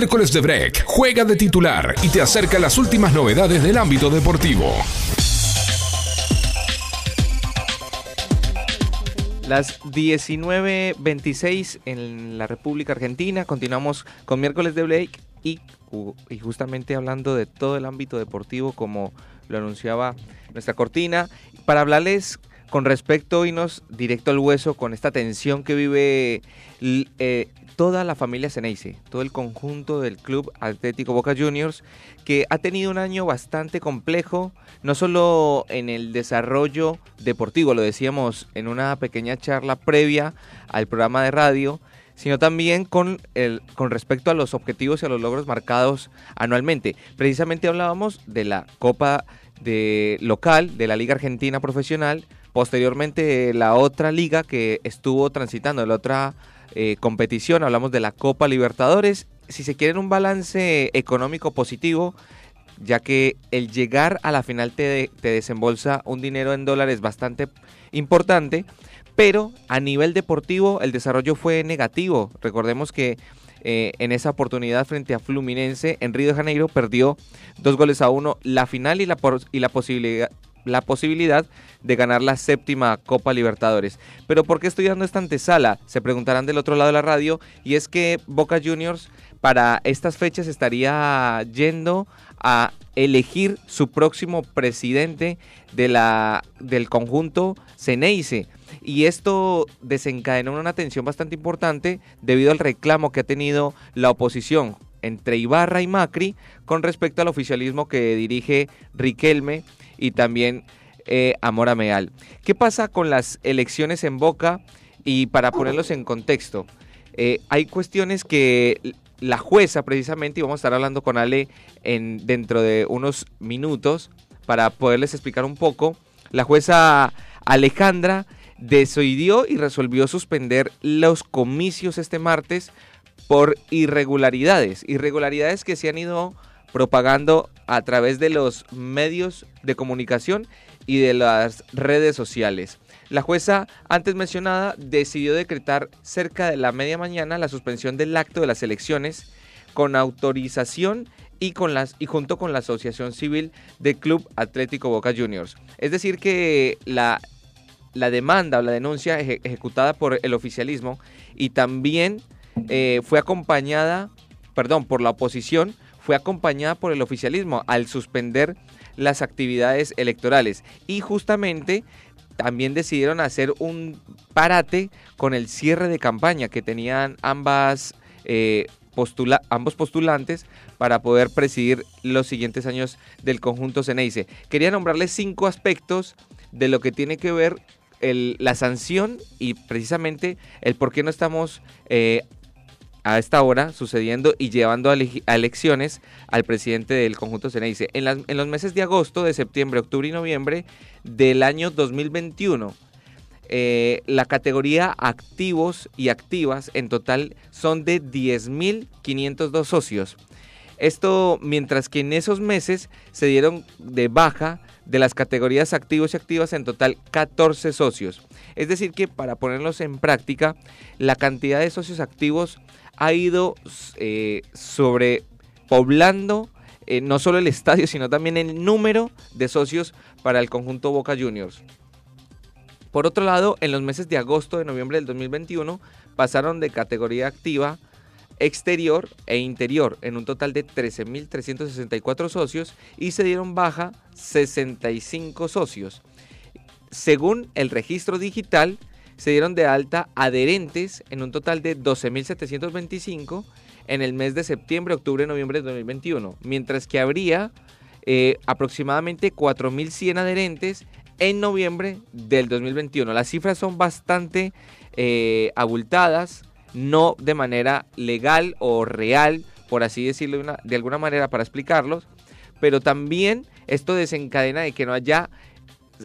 Miércoles de Break. Juega de titular y te acerca las últimas novedades del ámbito deportivo. Las 19.26 en la República Argentina. Continuamos con miércoles de Blake y, y justamente hablando de todo el ámbito deportivo como lo anunciaba nuestra cortina. Para hablarles con respecto nos directo al hueso con esta tensión que vive eh, toda la familia Ceneice, todo el conjunto del Club Atlético Boca Juniors, que ha tenido un año bastante complejo, no solo en el desarrollo deportivo, lo decíamos en una pequeña charla previa al programa de radio, sino también con, el, con respecto a los objetivos y a los logros marcados anualmente. Precisamente hablábamos de la Copa de local de la Liga Argentina Profesional, posteriormente la otra liga que estuvo transitando, la otra eh, competición, hablamos de la Copa Libertadores, si se quieren un balance económico positivo, ya que el llegar a la final te, desembolsa un dinero en dólares bastante importante, pero a nivel deportivo el desarrollo fue negativo. Recordemos que eh, en esa oportunidad frente a Fluminense en Río de Janeiro perdió dos goles a uno la final y la posibilidad la posibilidad de ganar la séptima Copa Libertadores. Pero ¿por qué estoy dando esta antesala? Se preguntarán del otro lado de la radio y es que Boca Juniors para estas fechas estaría yendo a elegir su próximo presidente de la, del conjunto Ceneice. Y esto desencadenó una tensión bastante importante debido al reclamo que ha tenido la oposición entre Ibarra y Macri con respecto al oficialismo que dirige Riquelme y también eh, Amora Meal. ¿Qué pasa con las elecciones en Boca? Y para ponerlos en contexto, eh, hay cuestiones que la jueza precisamente, y vamos a estar hablando con Ale en, dentro de unos minutos para poderles explicar un poco, la jueza Alejandra decidió y resolvió suspender los comicios este martes por irregularidades, irregularidades que se han ido propagando a través de los medios de comunicación y de las redes sociales. La jueza antes mencionada decidió decretar cerca de la media mañana la suspensión del acto de las elecciones con autorización y, con las, y junto con la Asociación Civil del Club Atlético Boca Juniors. Es decir, que la, la demanda o la denuncia eje- ejecutada por el oficialismo y también eh, fue acompañada, perdón, por la oposición, fue acompañada por el oficialismo al suspender las actividades electorales. Y justamente también decidieron hacer un parate con el cierre de campaña que tenían ambas, eh, postula- ambos postulantes para poder presidir los siguientes años del conjunto Ceneice. Quería nombrarles cinco aspectos de lo que tiene que ver la sanción y precisamente el por qué no estamos eh, a esta hora sucediendo y llevando a, elecciones al presidente del conjunto Ceneice. En, las- en los meses de agosto, de septiembre, octubre y noviembre del año 2021, eh, la categoría activos y activas en total son de 10.502 socios. Esto mientras que en esos meses se dieron de baja de las categorías activos y activas en total 14 socios. Es decir que para ponerlos en práctica, la cantidad de socios activos ha ido eh, sobrepoblando eh, no solo el estadio, sino también el número de socios para el conjunto Boca Juniors. Por otro lado, en los meses de agosto de noviembre del 2021 pasaron de categoría activa exterior e interior en un total de 13.364 socios y se dieron baja 65 socios. Según el registro digital, se dieron de alta adherentes en un total de 12.725 en el mes de septiembre, octubre, noviembre de 2021, mientras que habría eh, aproximadamente 4.100 adherentes en noviembre del 2021. Las cifras son bastante eh, abultadas, no de manera legal o real, por así decirlo de, una- de alguna manera para explicarlos, pero también esto desencadena de que no haya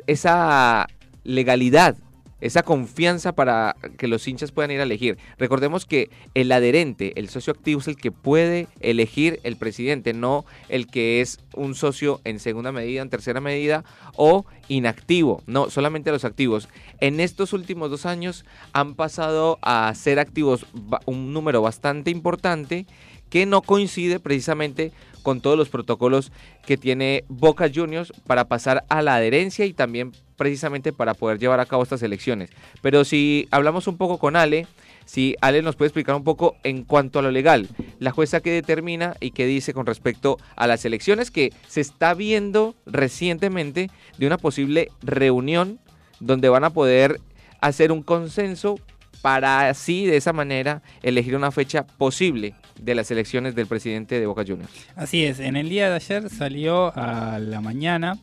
esa legalidad, esa confianza para que los hinchas puedan ir a elegir. Recordemos que el adherente, el socio activo es el que puede elegir el presidente, no el que es un socio en segunda medida, en tercera medida o inactivo, no, solamente los activos. En estos últimos dos años han pasado a ser activos un número bastante importante que no coincide precisamente con todos los protocolos que tiene Boca Juniors para pasar a la adherencia y también precisamente para poder llevar a cabo estas elecciones. Pero si hablamos un poco con Ale, si Ale nos puede explicar un poco en cuanto a lo legal, la jueza que determina y qué dice con respecto a las elecciones que se está viendo recientemente de una posible reunión donde van a poder hacer un consenso para así de esa manera elegir una fecha posible de las elecciones del presidente de Boca Juniors. Así es, en el día de ayer salió a la mañana,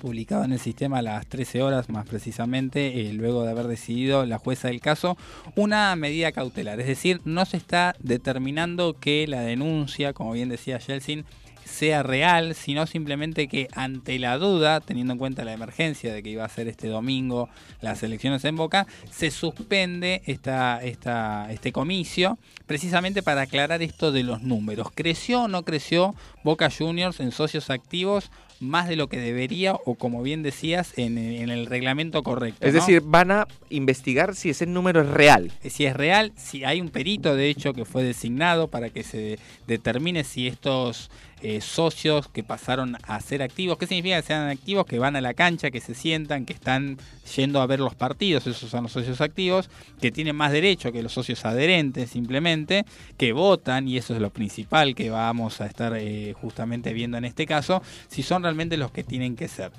publicado en el sistema a las 13 horas más precisamente, eh, luego de haber decidido la jueza del caso, una medida cautelar. Es decir, no se está determinando que la denuncia, como bien decía Yeltsin, sea real, sino simplemente que ante la duda, teniendo en cuenta la emergencia de que iba a ser este domingo las elecciones en Boca, se suspende esta, esta, este comicio precisamente para aclarar esto de los números. ¿Creció o no creció Boca Juniors en socios activos más de lo que debería o como bien decías en, en el reglamento correcto? Es ¿no? decir, van a investigar si ese número es real. si es real, si hay un perito de hecho que fue designado para que se determine si estos eh, socios que pasaron a ser activos, ¿qué significa que sean activos? Que van a la cancha, que se sientan, que están yendo a ver los partidos, esos son los socios activos, que tienen más derecho que los socios adherentes simplemente, que votan, y eso es lo principal que vamos a estar eh, justamente viendo en este caso, si son realmente los que tienen que ser.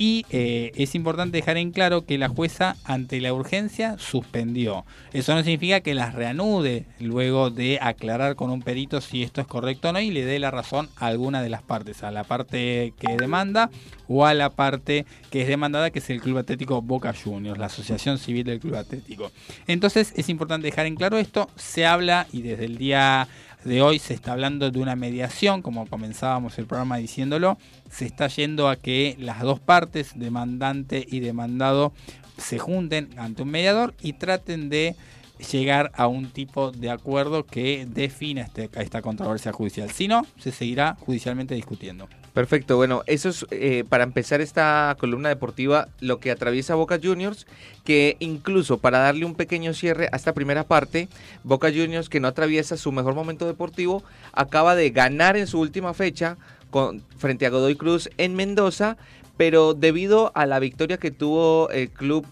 Y eh, es importante dejar en claro que la jueza ante la urgencia suspendió. Eso no significa que las reanude luego de aclarar con un perito si esto es correcto o no y le dé la razón a alguna de las partes, a la parte que demanda o a la parte que es demandada, que es el Club Atlético Boca Juniors, la Asociación Civil del Club Atlético. Entonces es importante dejar en claro esto, se habla y desde el día de hoy se está hablando de una mediación, como comenzábamos el programa diciéndolo, se está yendo a que las dos partes, demandante y demandado, se junten ante un mediador y traten de llegar a un tipo de acuerdo que defina este, esta controversia judicial. Si no, se seguirá judicialmente discutiendo. Perfecto, bueno, eso es eh, para empezar esta columna deportiva lo que atraviesa Boca Juniors, que incluso para darle un pequeño cierre a esta primera parte, Boca Juniors que no atraviesa su mejor momento deportivo, acaba de ganar en su última fecha con, frente a Godoy Cruz en Mendoza, pero debido a la victoria que tuvo el club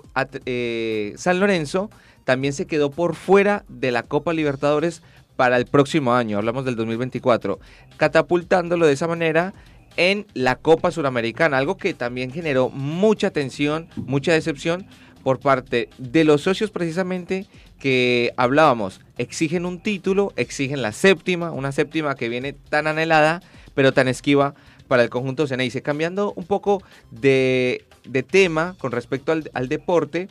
eh, San Lorenzo, también se quedó por fuera de la Copa Libertadores para el próximo año, hablamos del 2024, catapultándolo de esa manera en la Copa Suramericana, algo que también generó mucha tensión, mucha decepción por parte de los socios precisamente que hablábamos, exigen un título, exigen la séptima, una séptima que viene tan anhelada, pero tan esquiva para el conjunto Ceneice. Cambiando un poco de, tema con respecto al deporte,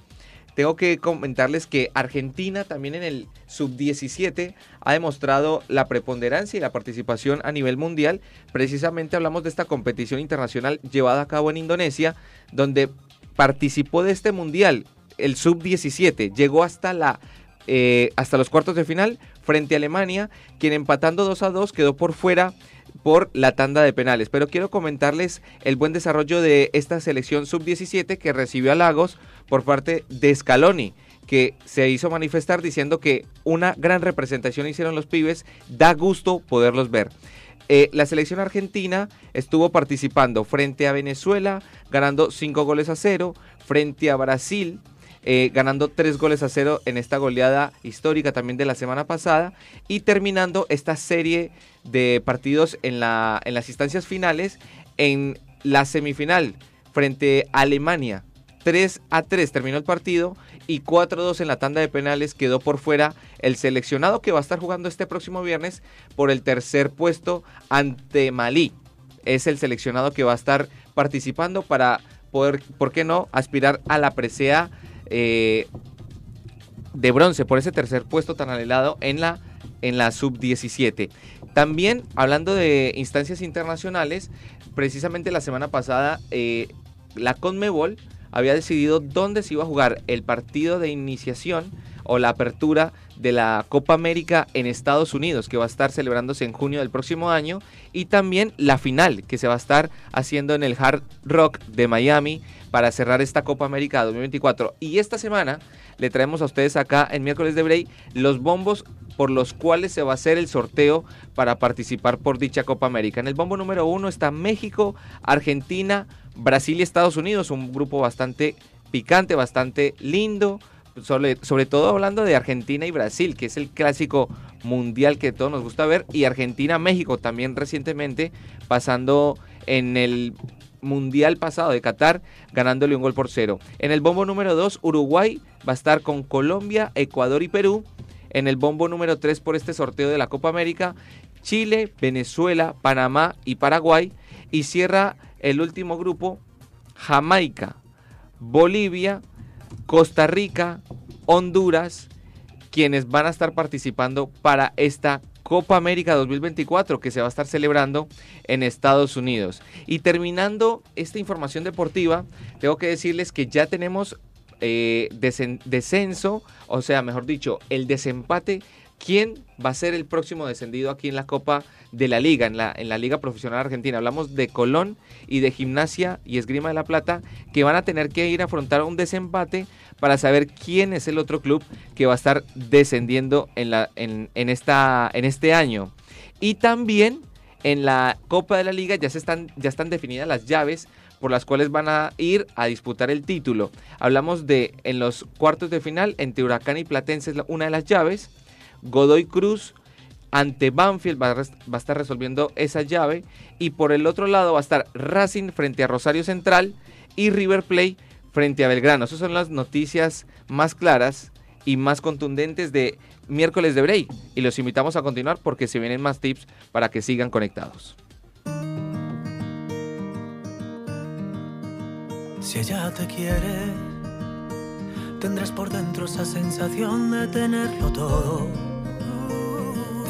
tengo que comentarles que Argentina también en el sub-17 ha demostrado la preponderancia y la participación a nivel mundial. Precisamente hablamos de esta competición internacional llevada a cabo en Indonesia, donde participó de este mundial el sub-17, llegó hasta la eh, hasta los cuartos de final frente a Alemania, quien empatando 2 a 2 quedó por fuera por la tanda de penales. Pero quiero comentarles el buen desarrollo de esta selección sub-17 que recibió a Lagos por parte de Scaloni, que se hizo manifestar diciendo que una gran representación hicieron los pibes, da gusto poderlos ver. Eh, la selección argentina estuvo participando frente a Venezuela, ganando 5 goles a 0, frente a Brasil, eh, ganando 3 goles a 0 en esta goleada histórica también de la semana pasada, y terminando esta serie de partidos en, la, en las instancias finales en la semifinal frente a Alemania. 3 a 3 terminó el partido y 4 a 2 en la tanda de penales quedó por fuera el seleccionado que va a estar jugando este próximo viernes por el tercer puesto ante Malí. Es el seleccionado que va a estar participando para poder, ¿por qué no?, aspirar a la presea eh, de bronce por ese tercer puesto tan anhelado en la, en la sub-17. También, hablando de instancias internacionales, precisamente la semana pasada eh, la Conmebol había decidido dónde se iba a jugar el partido de iniciación o la apertura de la Copa América en Estados Unidos, que va a estar celebrándose en junio del próximo año, y también la final, que se va a estar haciendo en el Hard Rock de Miami para cerrar esta Copa América 2024. Y esta semana le traemos a ustedes acá en miércoles de Bray los bombos por los cuales se va a hacer el sorteo para participar por dicha Copa América. En el bombo número uno está México, Argentina, Brasil y Estados Unidos, un grupo bastante picante, bastante lindo, sobre, todo hablando de Argentina y Brasil, que es el clásico mundial que todos nos gusta ver, y Argentina-México también recientemente, pasando en el mundial pasado de Qatar, ganándole un gol por cero. En el bombo número 2, Uruguay va a estar con Colombia, Ecuador y Perú. En el bombo número 3 por este sorteo de la Copa América, Chile, Venezuela, Panamá y Paraguay. Y cierra el último grupo, Jamaica, Bolivia, Costa Rica, Honduras, quienes van a estar participando para esta Copa América 2024 que se va a estar celebrando en Estados Unidos. Y terminando esta información deportiva, tengo que decirles que ya tenemos eh, descenso, o sea, mejor dicho, el desempate. ¿Quién va a ser el próximo descendido aquí en la Copa de la Liga, en la, en la Liga Profesional Argentina? Hablamos de Colón y de Gimnasia y Esgrima de la Plata, que van a tener que ir a afrontar un desempate para saber quién es el otro club que va a estar descendiendo en, la, en, en esta, en este año. Y también en la Copa de la Liga ya, se están, ya están definidas las llaves por las cuales van a ir a disputar el título. Hablamos de en los cuartos de final entre Huracán y Platense es una de las llaves. Godoy Cruz ante Banfield va a, estar resolviendo esa llave. Y por el otro lado va a estar Racing frente a Rosario Central y River Plate frente a Belgrano. Esas son las noticias más claras y más contundentes de miércoles de break. Y los invitamos a continuar porque se vienen más tips para que sigan conectados. Si ella te quiere, tendrás por dentro esa sensación de tenerlo todo.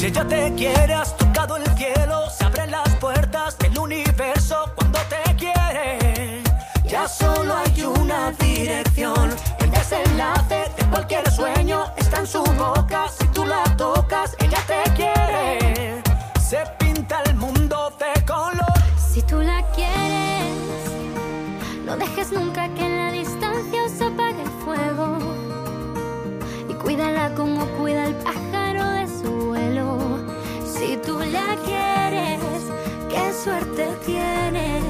Si ella te quiere, has tocado el cielo. Se abren las puertas del universo cuando te quiere. Ya solo hay una dirección. El desenlace de cualquier sueño está en su boca. Si tú la tocas, ella te quiere. Se pinta el mundo de color. Si tú la quieres, no dejes nunca que en la distancia se apague el fuego. Y cuídala como cuida el pájaro Si tú la quieres, qué suerte tienes.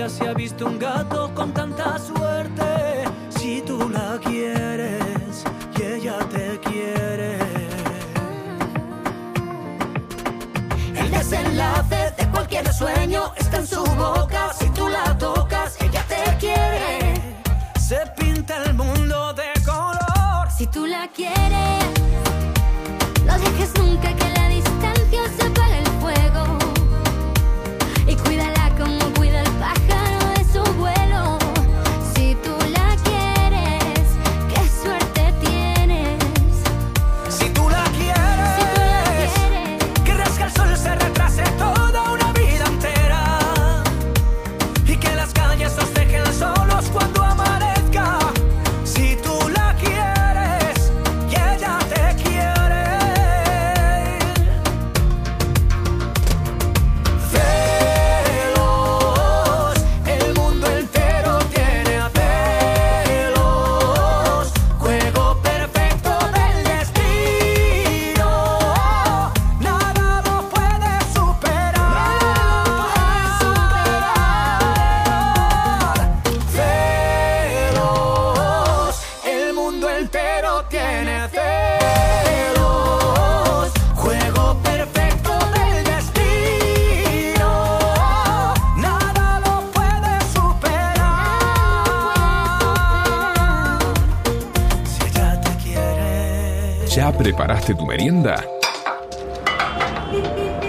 Vidas se ha visto un gato con tanta suerte. Si tú la quieres y ella te quiere. El desenlace de cualquier sueño está en su boca. Si tú la tocas, ella te quiere. Se pinta el mundo de color. si tú la quieres, no dejes nunca que la distancia se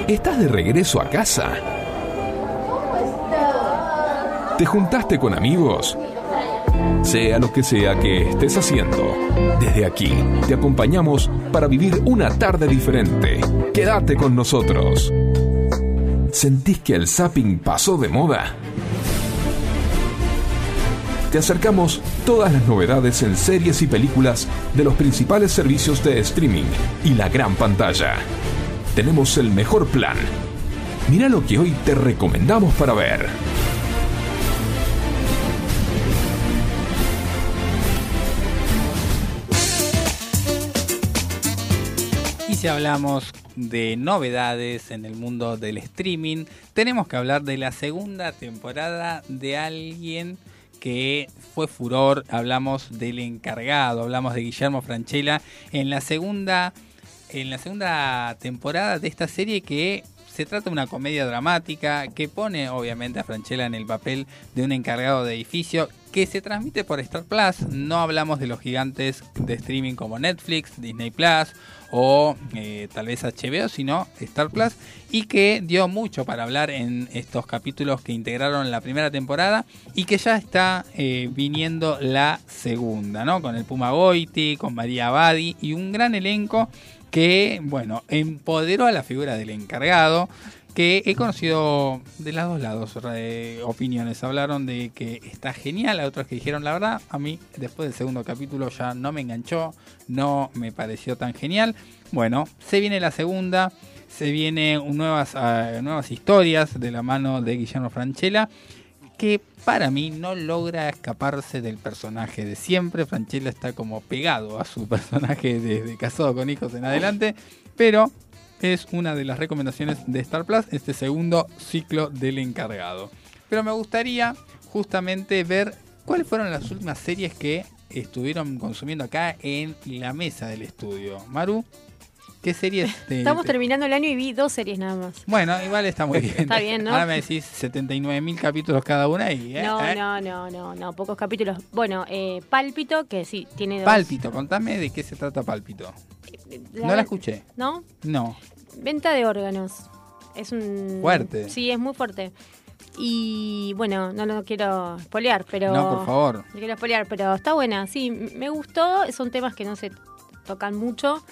¿Estás de regreso a casa? ¿Te juntaste con amigos? Sea lo que sea que estés haciendo, desde aquí te acompañamos para vivir una tarde diferente. Quédate con nosotros. ¿Sentís que el zapping pasó de moda? Te acercamos todas las novedades en series y películas de los principales servicios de streaming y la gran pantalla. Tenemos el mejor plan. Mira lo que hoy te recomendamos para ver. Y si hablamos de novedades en el mundo del streaming, tenemos que hablar de la segunda temporada de alguien que fue furor. Hablamos del encargado, hablamos de Guillermo Franchella en la segunda en la segunda temporada de esta serie que se trata de una comedia dramática que pone obviamente a Franchella en el papel de un encargado de edificio que se transmite por Star Plus. No hablamos de los gigantes de streaming como Netflix, Disney Plus o eh, tal vez HBO, sino Star Plus y que dio mucho para hablar en estos capítulos que integraron la primera temporada y que ya está eh, viniendo la segunda, ¿no? Con el Puma Goiti, con María Abadi y un gran elenco que, bueno, empoderó a la figura del encargado, que he conocido de los dos lados opiniones. Hablaron de que está genial, a otros que dijeron la verdad, a mí después del segundo capítulo ya no me enganchó, no me pareció tan genial. Bueno, se viene la segunda, se vienen nuevas, ah, nuevas historias de la mano de Guillermo Franchella que para mí no logra escaparse del personaje de siempre. Franchella está como pegado a su personaje desde casado con hijos en adelante, pero es una de las recomendaciones de Star Plus, este segundo ciclo del encargado. Pero me gustaría justamente ver cuáles fueron las últimas series que estuvieron consumiendo acá en la mesa del estudio. Maru, ¿qué series? te- Estamos te- terminando el año y vi dos series nada más. Bueno, igual está muy bien. Está bien, ¿no? Ahora me decís 79.000 capítulos cada una y... ¿eh? No, ¿eh? no, no, no, no, pocos capítulos. Bueno, eh, Pálpito, que sí, tiene dos. Pálpito, contame de qué se trata Pálpito. No la escuché. ¿No? No. Venta de órganos. Es un... Fuerte. Sí, es muy fuerte. Y bueno, no lo quiero spoilear, pero... No, por favor. No quiero spoilear, pero está buena. Sí, me gustó. Son temas que no se tocan mucho.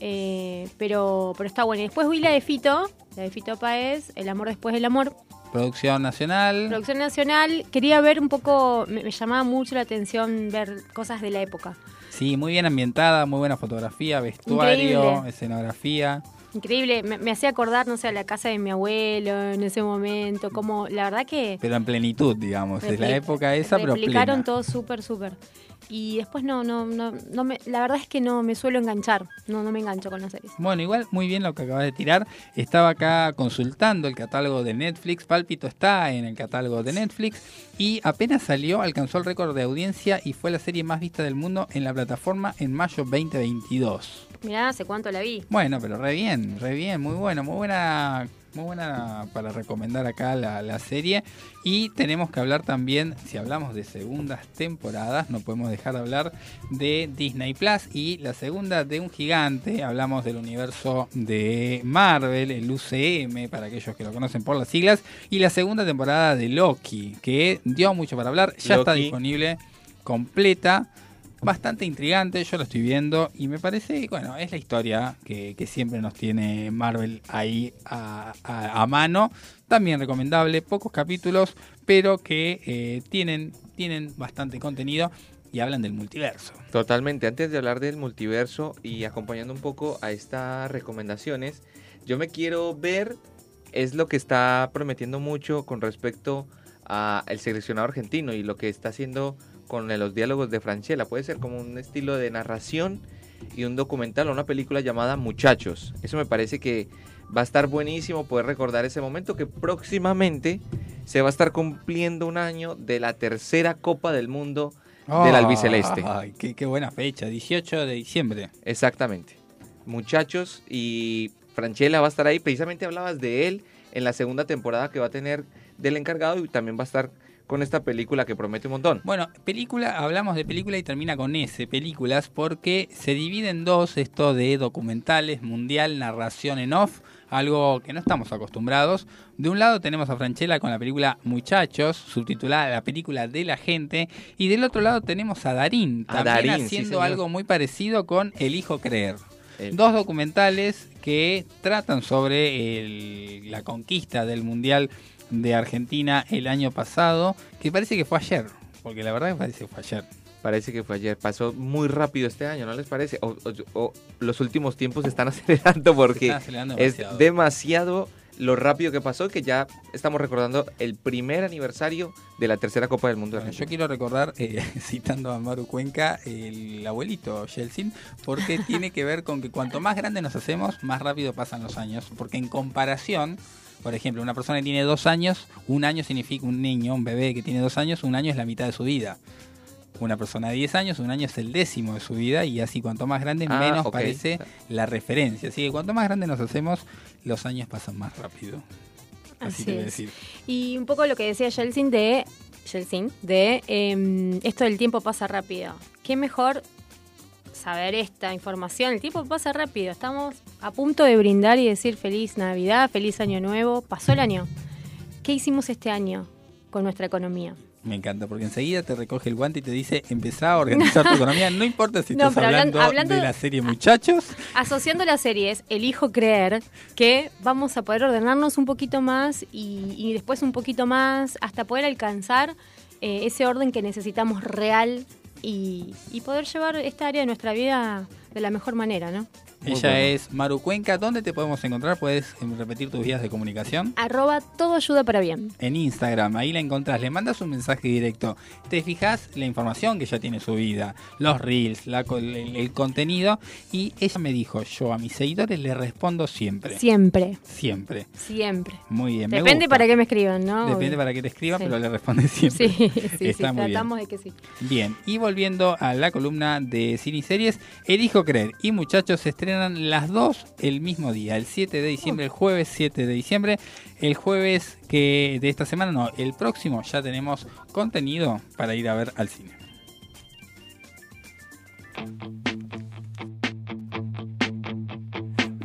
eh, pero, pero está buena. Y después vi la de Fito, la de Fito Paez, El amor después del amor. Producción nacional. Producción nacional. Quería ver un poco, me, me llamaba mucho la atención ver cosas de la época. Sí, muy bien ambientada, muy buena fotografía, vestuario, Increíble. escenografía. Increíble, me, me hacía acordar, no sé, a la casa de mi abuelo en ese momento, como la verdad que... Pero en plenitud, digamos. Es la época esa, pero plena. todo súper, súper. Y después no, no, no, no me, la verdad es que no me suelo enganchar, no, no me engancho con las series. Bueno, igual muy bien lo que acabas de tirar. Estaba acá consultando el catálogo de Netflix. Pálpito está en el catálogo de Netflix. Y apenas salió, alcanzó el récord de audiencia y fue la serie más vista del mundo en la plataforma en mayo 2022. Mirá, hace cuánto la vi. Bueno, pero re bien, re bien, muy bueno, muy buena, muy buena para recomendar acá la, la serie. Y tenemos que hablar también, si hablamos de segundas temporadas, no podemos dejar de hablar de Disney Plus y la segunda de un gigante. Hablamos del universo de Marvel, el UCM, para aquellos que lo conocen por las siglas. Y la segunda temporada de Loki, que dio mucho para hablar, ya está disponible completa bastante intrigante, yo lo estoy viendo y me parece, bueno, es la historia que, siempre nos tiene Marvel ahí a, mano. También recomendable, pocos capítulos, pero que eh, tienen, tienen bastante contenido y hablan del multiverso. Totalmente. Antes de hablar del multiverso y acompañando un poco a estas recomendaciones, yo me quiero ver, es lo que está prometiendo mucho con respecto a el seleccionado argentino y lo que está haciendo con los diálogos de Franchella. Puede ser como un estilo de narración y un documental o una película llamada Muchachos. Eso me parece que va a estar buenísimo poder recordar ese momento que próximamente se va a estar cumpliendo un año de la tercera Copa del Mundo del albiceleste. Ay, qué, qué buena fecha, 18 de diciembre. Exactamente. Muchachos, y Franchella va a estar ahí. Precisamente hablabas de él en la segunda temporada que va a tener del encargado y también va a estar con esta película que promete un montón. Bueno, película, hablamos de película y termina con S, películas, porque se divide en dos esto de documentales, mundial, narración en off. algo que no estamos acostumbrados. De un lado tenemos a Franchella con la película Muchachos, subtitulada La película de la gente, y del otro lado tenemos a Darín, A también Darín, haciendo algo muy parecido con El Hijo Creer. Dos documentales que tratan sobre el- la conquista del Mundial de Argentina el año pasado, que parece que fue ayer, porque la verdad que parece que fue ayer. Parece que fue ayer. Pasó muy rápido este año, ¿no les parece? O, o- o los últimos tiempos se están acelerando porque están acelerando es demasiado. lo rápido que pasó que ya estamos recordando el primer aniversario de la tercera Copa del Mundo. de Bueno, yo quiero recordar, eh, citando a Maru Cuenca, el abuelito Yeltsin, porque tiene que ver con que cuanto más grande nos hacemos, más rápido pasan los años. Porque en comparación, por ejemplo, una persona que tiene dos años, un año significa un niño, un bebé que tiene dos años, un año es la mitad de su vida. Una persona de 10 años, un año es el décimo de su vida y así cuanto más grande, Ah, menos parece la referencia. Así que cuanto más grande nos hacemos, los años pasan más rápido. Así, Así te voy a es. decir. Y un poco lo que decía Yeltsin de, Yeltsin, de em, esto del tiempo pasa rápido. Qué mejor saber esta información. El tiempo pasa rápido. Estamos a punto de brindar y decir feliz Navidad, feliz Año Nuevo. Pasó el año. ¿Qué hicimos este año con nuestra economía? Me encanta, porque enseguida te recoge el guante y te dice, empezá a organizar tu economía. No importa si No, estás hablando, hablando de de- la serie Muchachos. Asociando las series, elijo creer que vamos a poder ordenarnos un poquito más y, y después un poquito más hasta poder alcanzar eh, ese orden que necesitamos real y, poder llevar esta área de nuestra vida de la mejor manera, ¿no? Ella bueno. es Maru Cuenca. ¿Dónde te podemos encontrar? ¿Puedes em, repetir tus vías de comunicación? Arroba todo ayuda para bien. En Instagram, ahí la encontrás, le mandas un mensaje directo, te fijas la información que ya tiene subida, los reels, la el, el contenido, y ella me dijo, yo a mis seguidores le respondo siempre. Siempre, Siempre. siempre. Muy bien. Depende para qué me escriban, ¿no? Depende Obvio. para qué te escriba, Sí. pero le responde siempre. Sí, sí, sí, Está muy bien. tratamos de que sí. Bien, y volviendo a la columna de cine y series, Elijo Creer y Muchachos se estrenan las dos el mismo día, el 7 de diciembre, el jueves 7 de diciembre. El jueves que de esta semana, no, el próximo ya tenemos contenido para ir a ver al cine.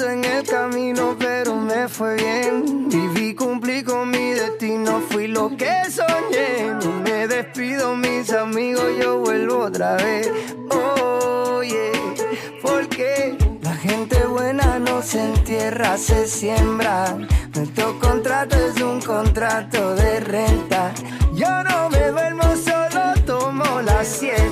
En el camino, pero me fue bien. Viví, cumplí con mi destino, fui lo que soñé. Me despido, mis amigos, yo vuelvo otra vez. Oye, porque la gente buena no se entierra, se siembra. Nuestro contrato es un contrato de renta. Yo no me duermo, solo tomo la siesta.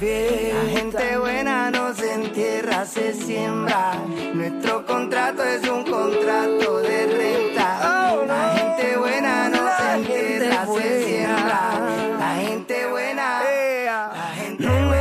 la. La gente buena no se entierra, se siembra. Nuestro contrato es un contrato de renta. La gente buena no se entierra, se siembra. La gente buena. La gente buena.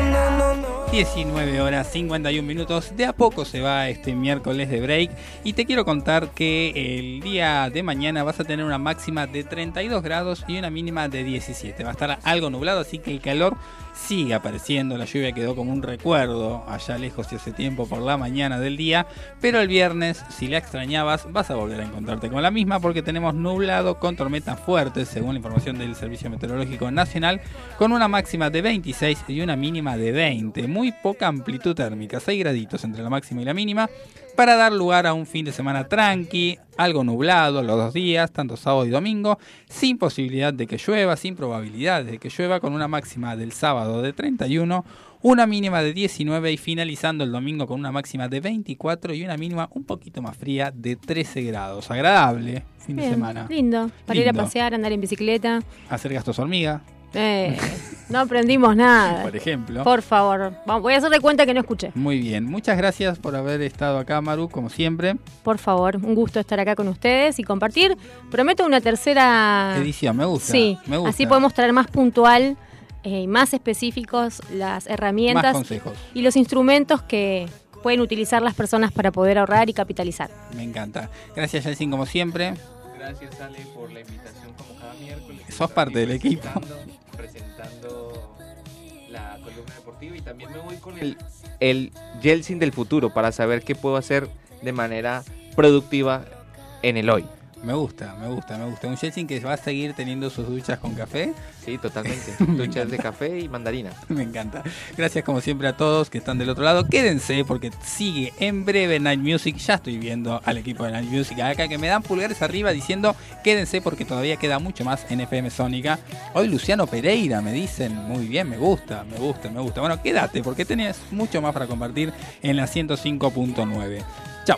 19 horas 51 minutos. De a poco se va este miércoles de break. Y te quiero contar que el día de mañana vas a tener una máxima de 32 grados y una mínima de 17. Va a estar algo nublado, así que el calor sigue apareciendo. La lluvia quedó como un recuerdo allá lejos y hace tiempo por la mañana del día. Pero el viernes, si la extrañabas, vas a volver a encontrarte con la misma porque tenemos nublado con tormentas fuertes, según la información del Servicio Meteorológico Nacional, con una máxima de 26 y una mínima de 20. Muy poca amplitud térmica, 6 graditos entre la máxima y la mínima para dar lugar a un fin de semana tranqui, algo nublado los dos días, tanto sábado y domingo, sin posibilidad de que llueva, sin probabilidades de que llueva, con una máxima del sábado de 31, una mínima de 19 y finalizando el domingo con una máxima de 24 y una mínima un poquito más fría de 13 grados. Agradable fin de semana. Lindo. Para ir a pasear, andar en bicicleta. Hacer gastos hormiga, Eh, no aprendimos nada. por ejemplo. Por favor. Vamos, voy a hacer de cuenta que no escuché. Muy bien, muchas gracias por haber estado acá, Maru, como siempre. Por favor, un gusto estar acá con ustedes y compartir. Prometo una tercera Edición, me gusta. Sí, me gusta. así podemos traer más puntual eh, y más específicos las herramientas Más consejos. y los instrumentos que pueden utilizar las personas para poder ahorrar y capitalizar. Me encanta. Gracias, Jelsin, como siempre. Gracias, Ale, por la invitación como cada miércoles. Sos parte del equipo. También me voy con el, el Yeltsin del futuro para saber qué puedo hacer de manera productiva en el hoy. Me gusta, me gusta, me gusta. Un Jelsin que va a seguir teniendo sus duchas con café. Sí, totalmente. Duchas de café y mandarina. Me encanta. Gracias como siempre a todos que están del otro lado. Quédense porque sigue en breve Night Music. Ya estoy viendo al equipo de Night Music acá que me dan pulgares arriba diciendo quédense porque todavía queda mucho más en FM Sónica. Hoy Luciano Pereira me dicen muy bien, me gusta, me gusta, me gusta. Bueno, quédate porque tenés mucho más para compartir en la 105.9. Chao.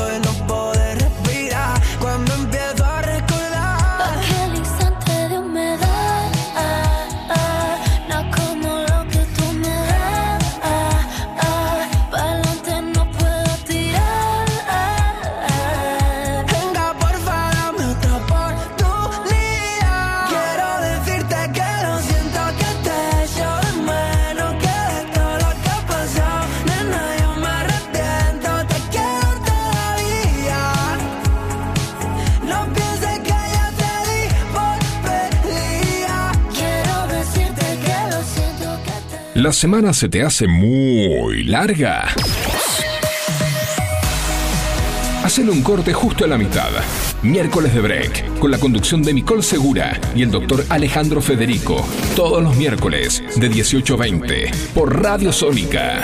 La semana se te hace muy larga. Hacen un corte justo a la mitad. Miércoles de Break, con la conducción de Nicole Segura y el doctor Alejandro Federico. Todos los miércoles de 18 a 20 por Radio Sónica.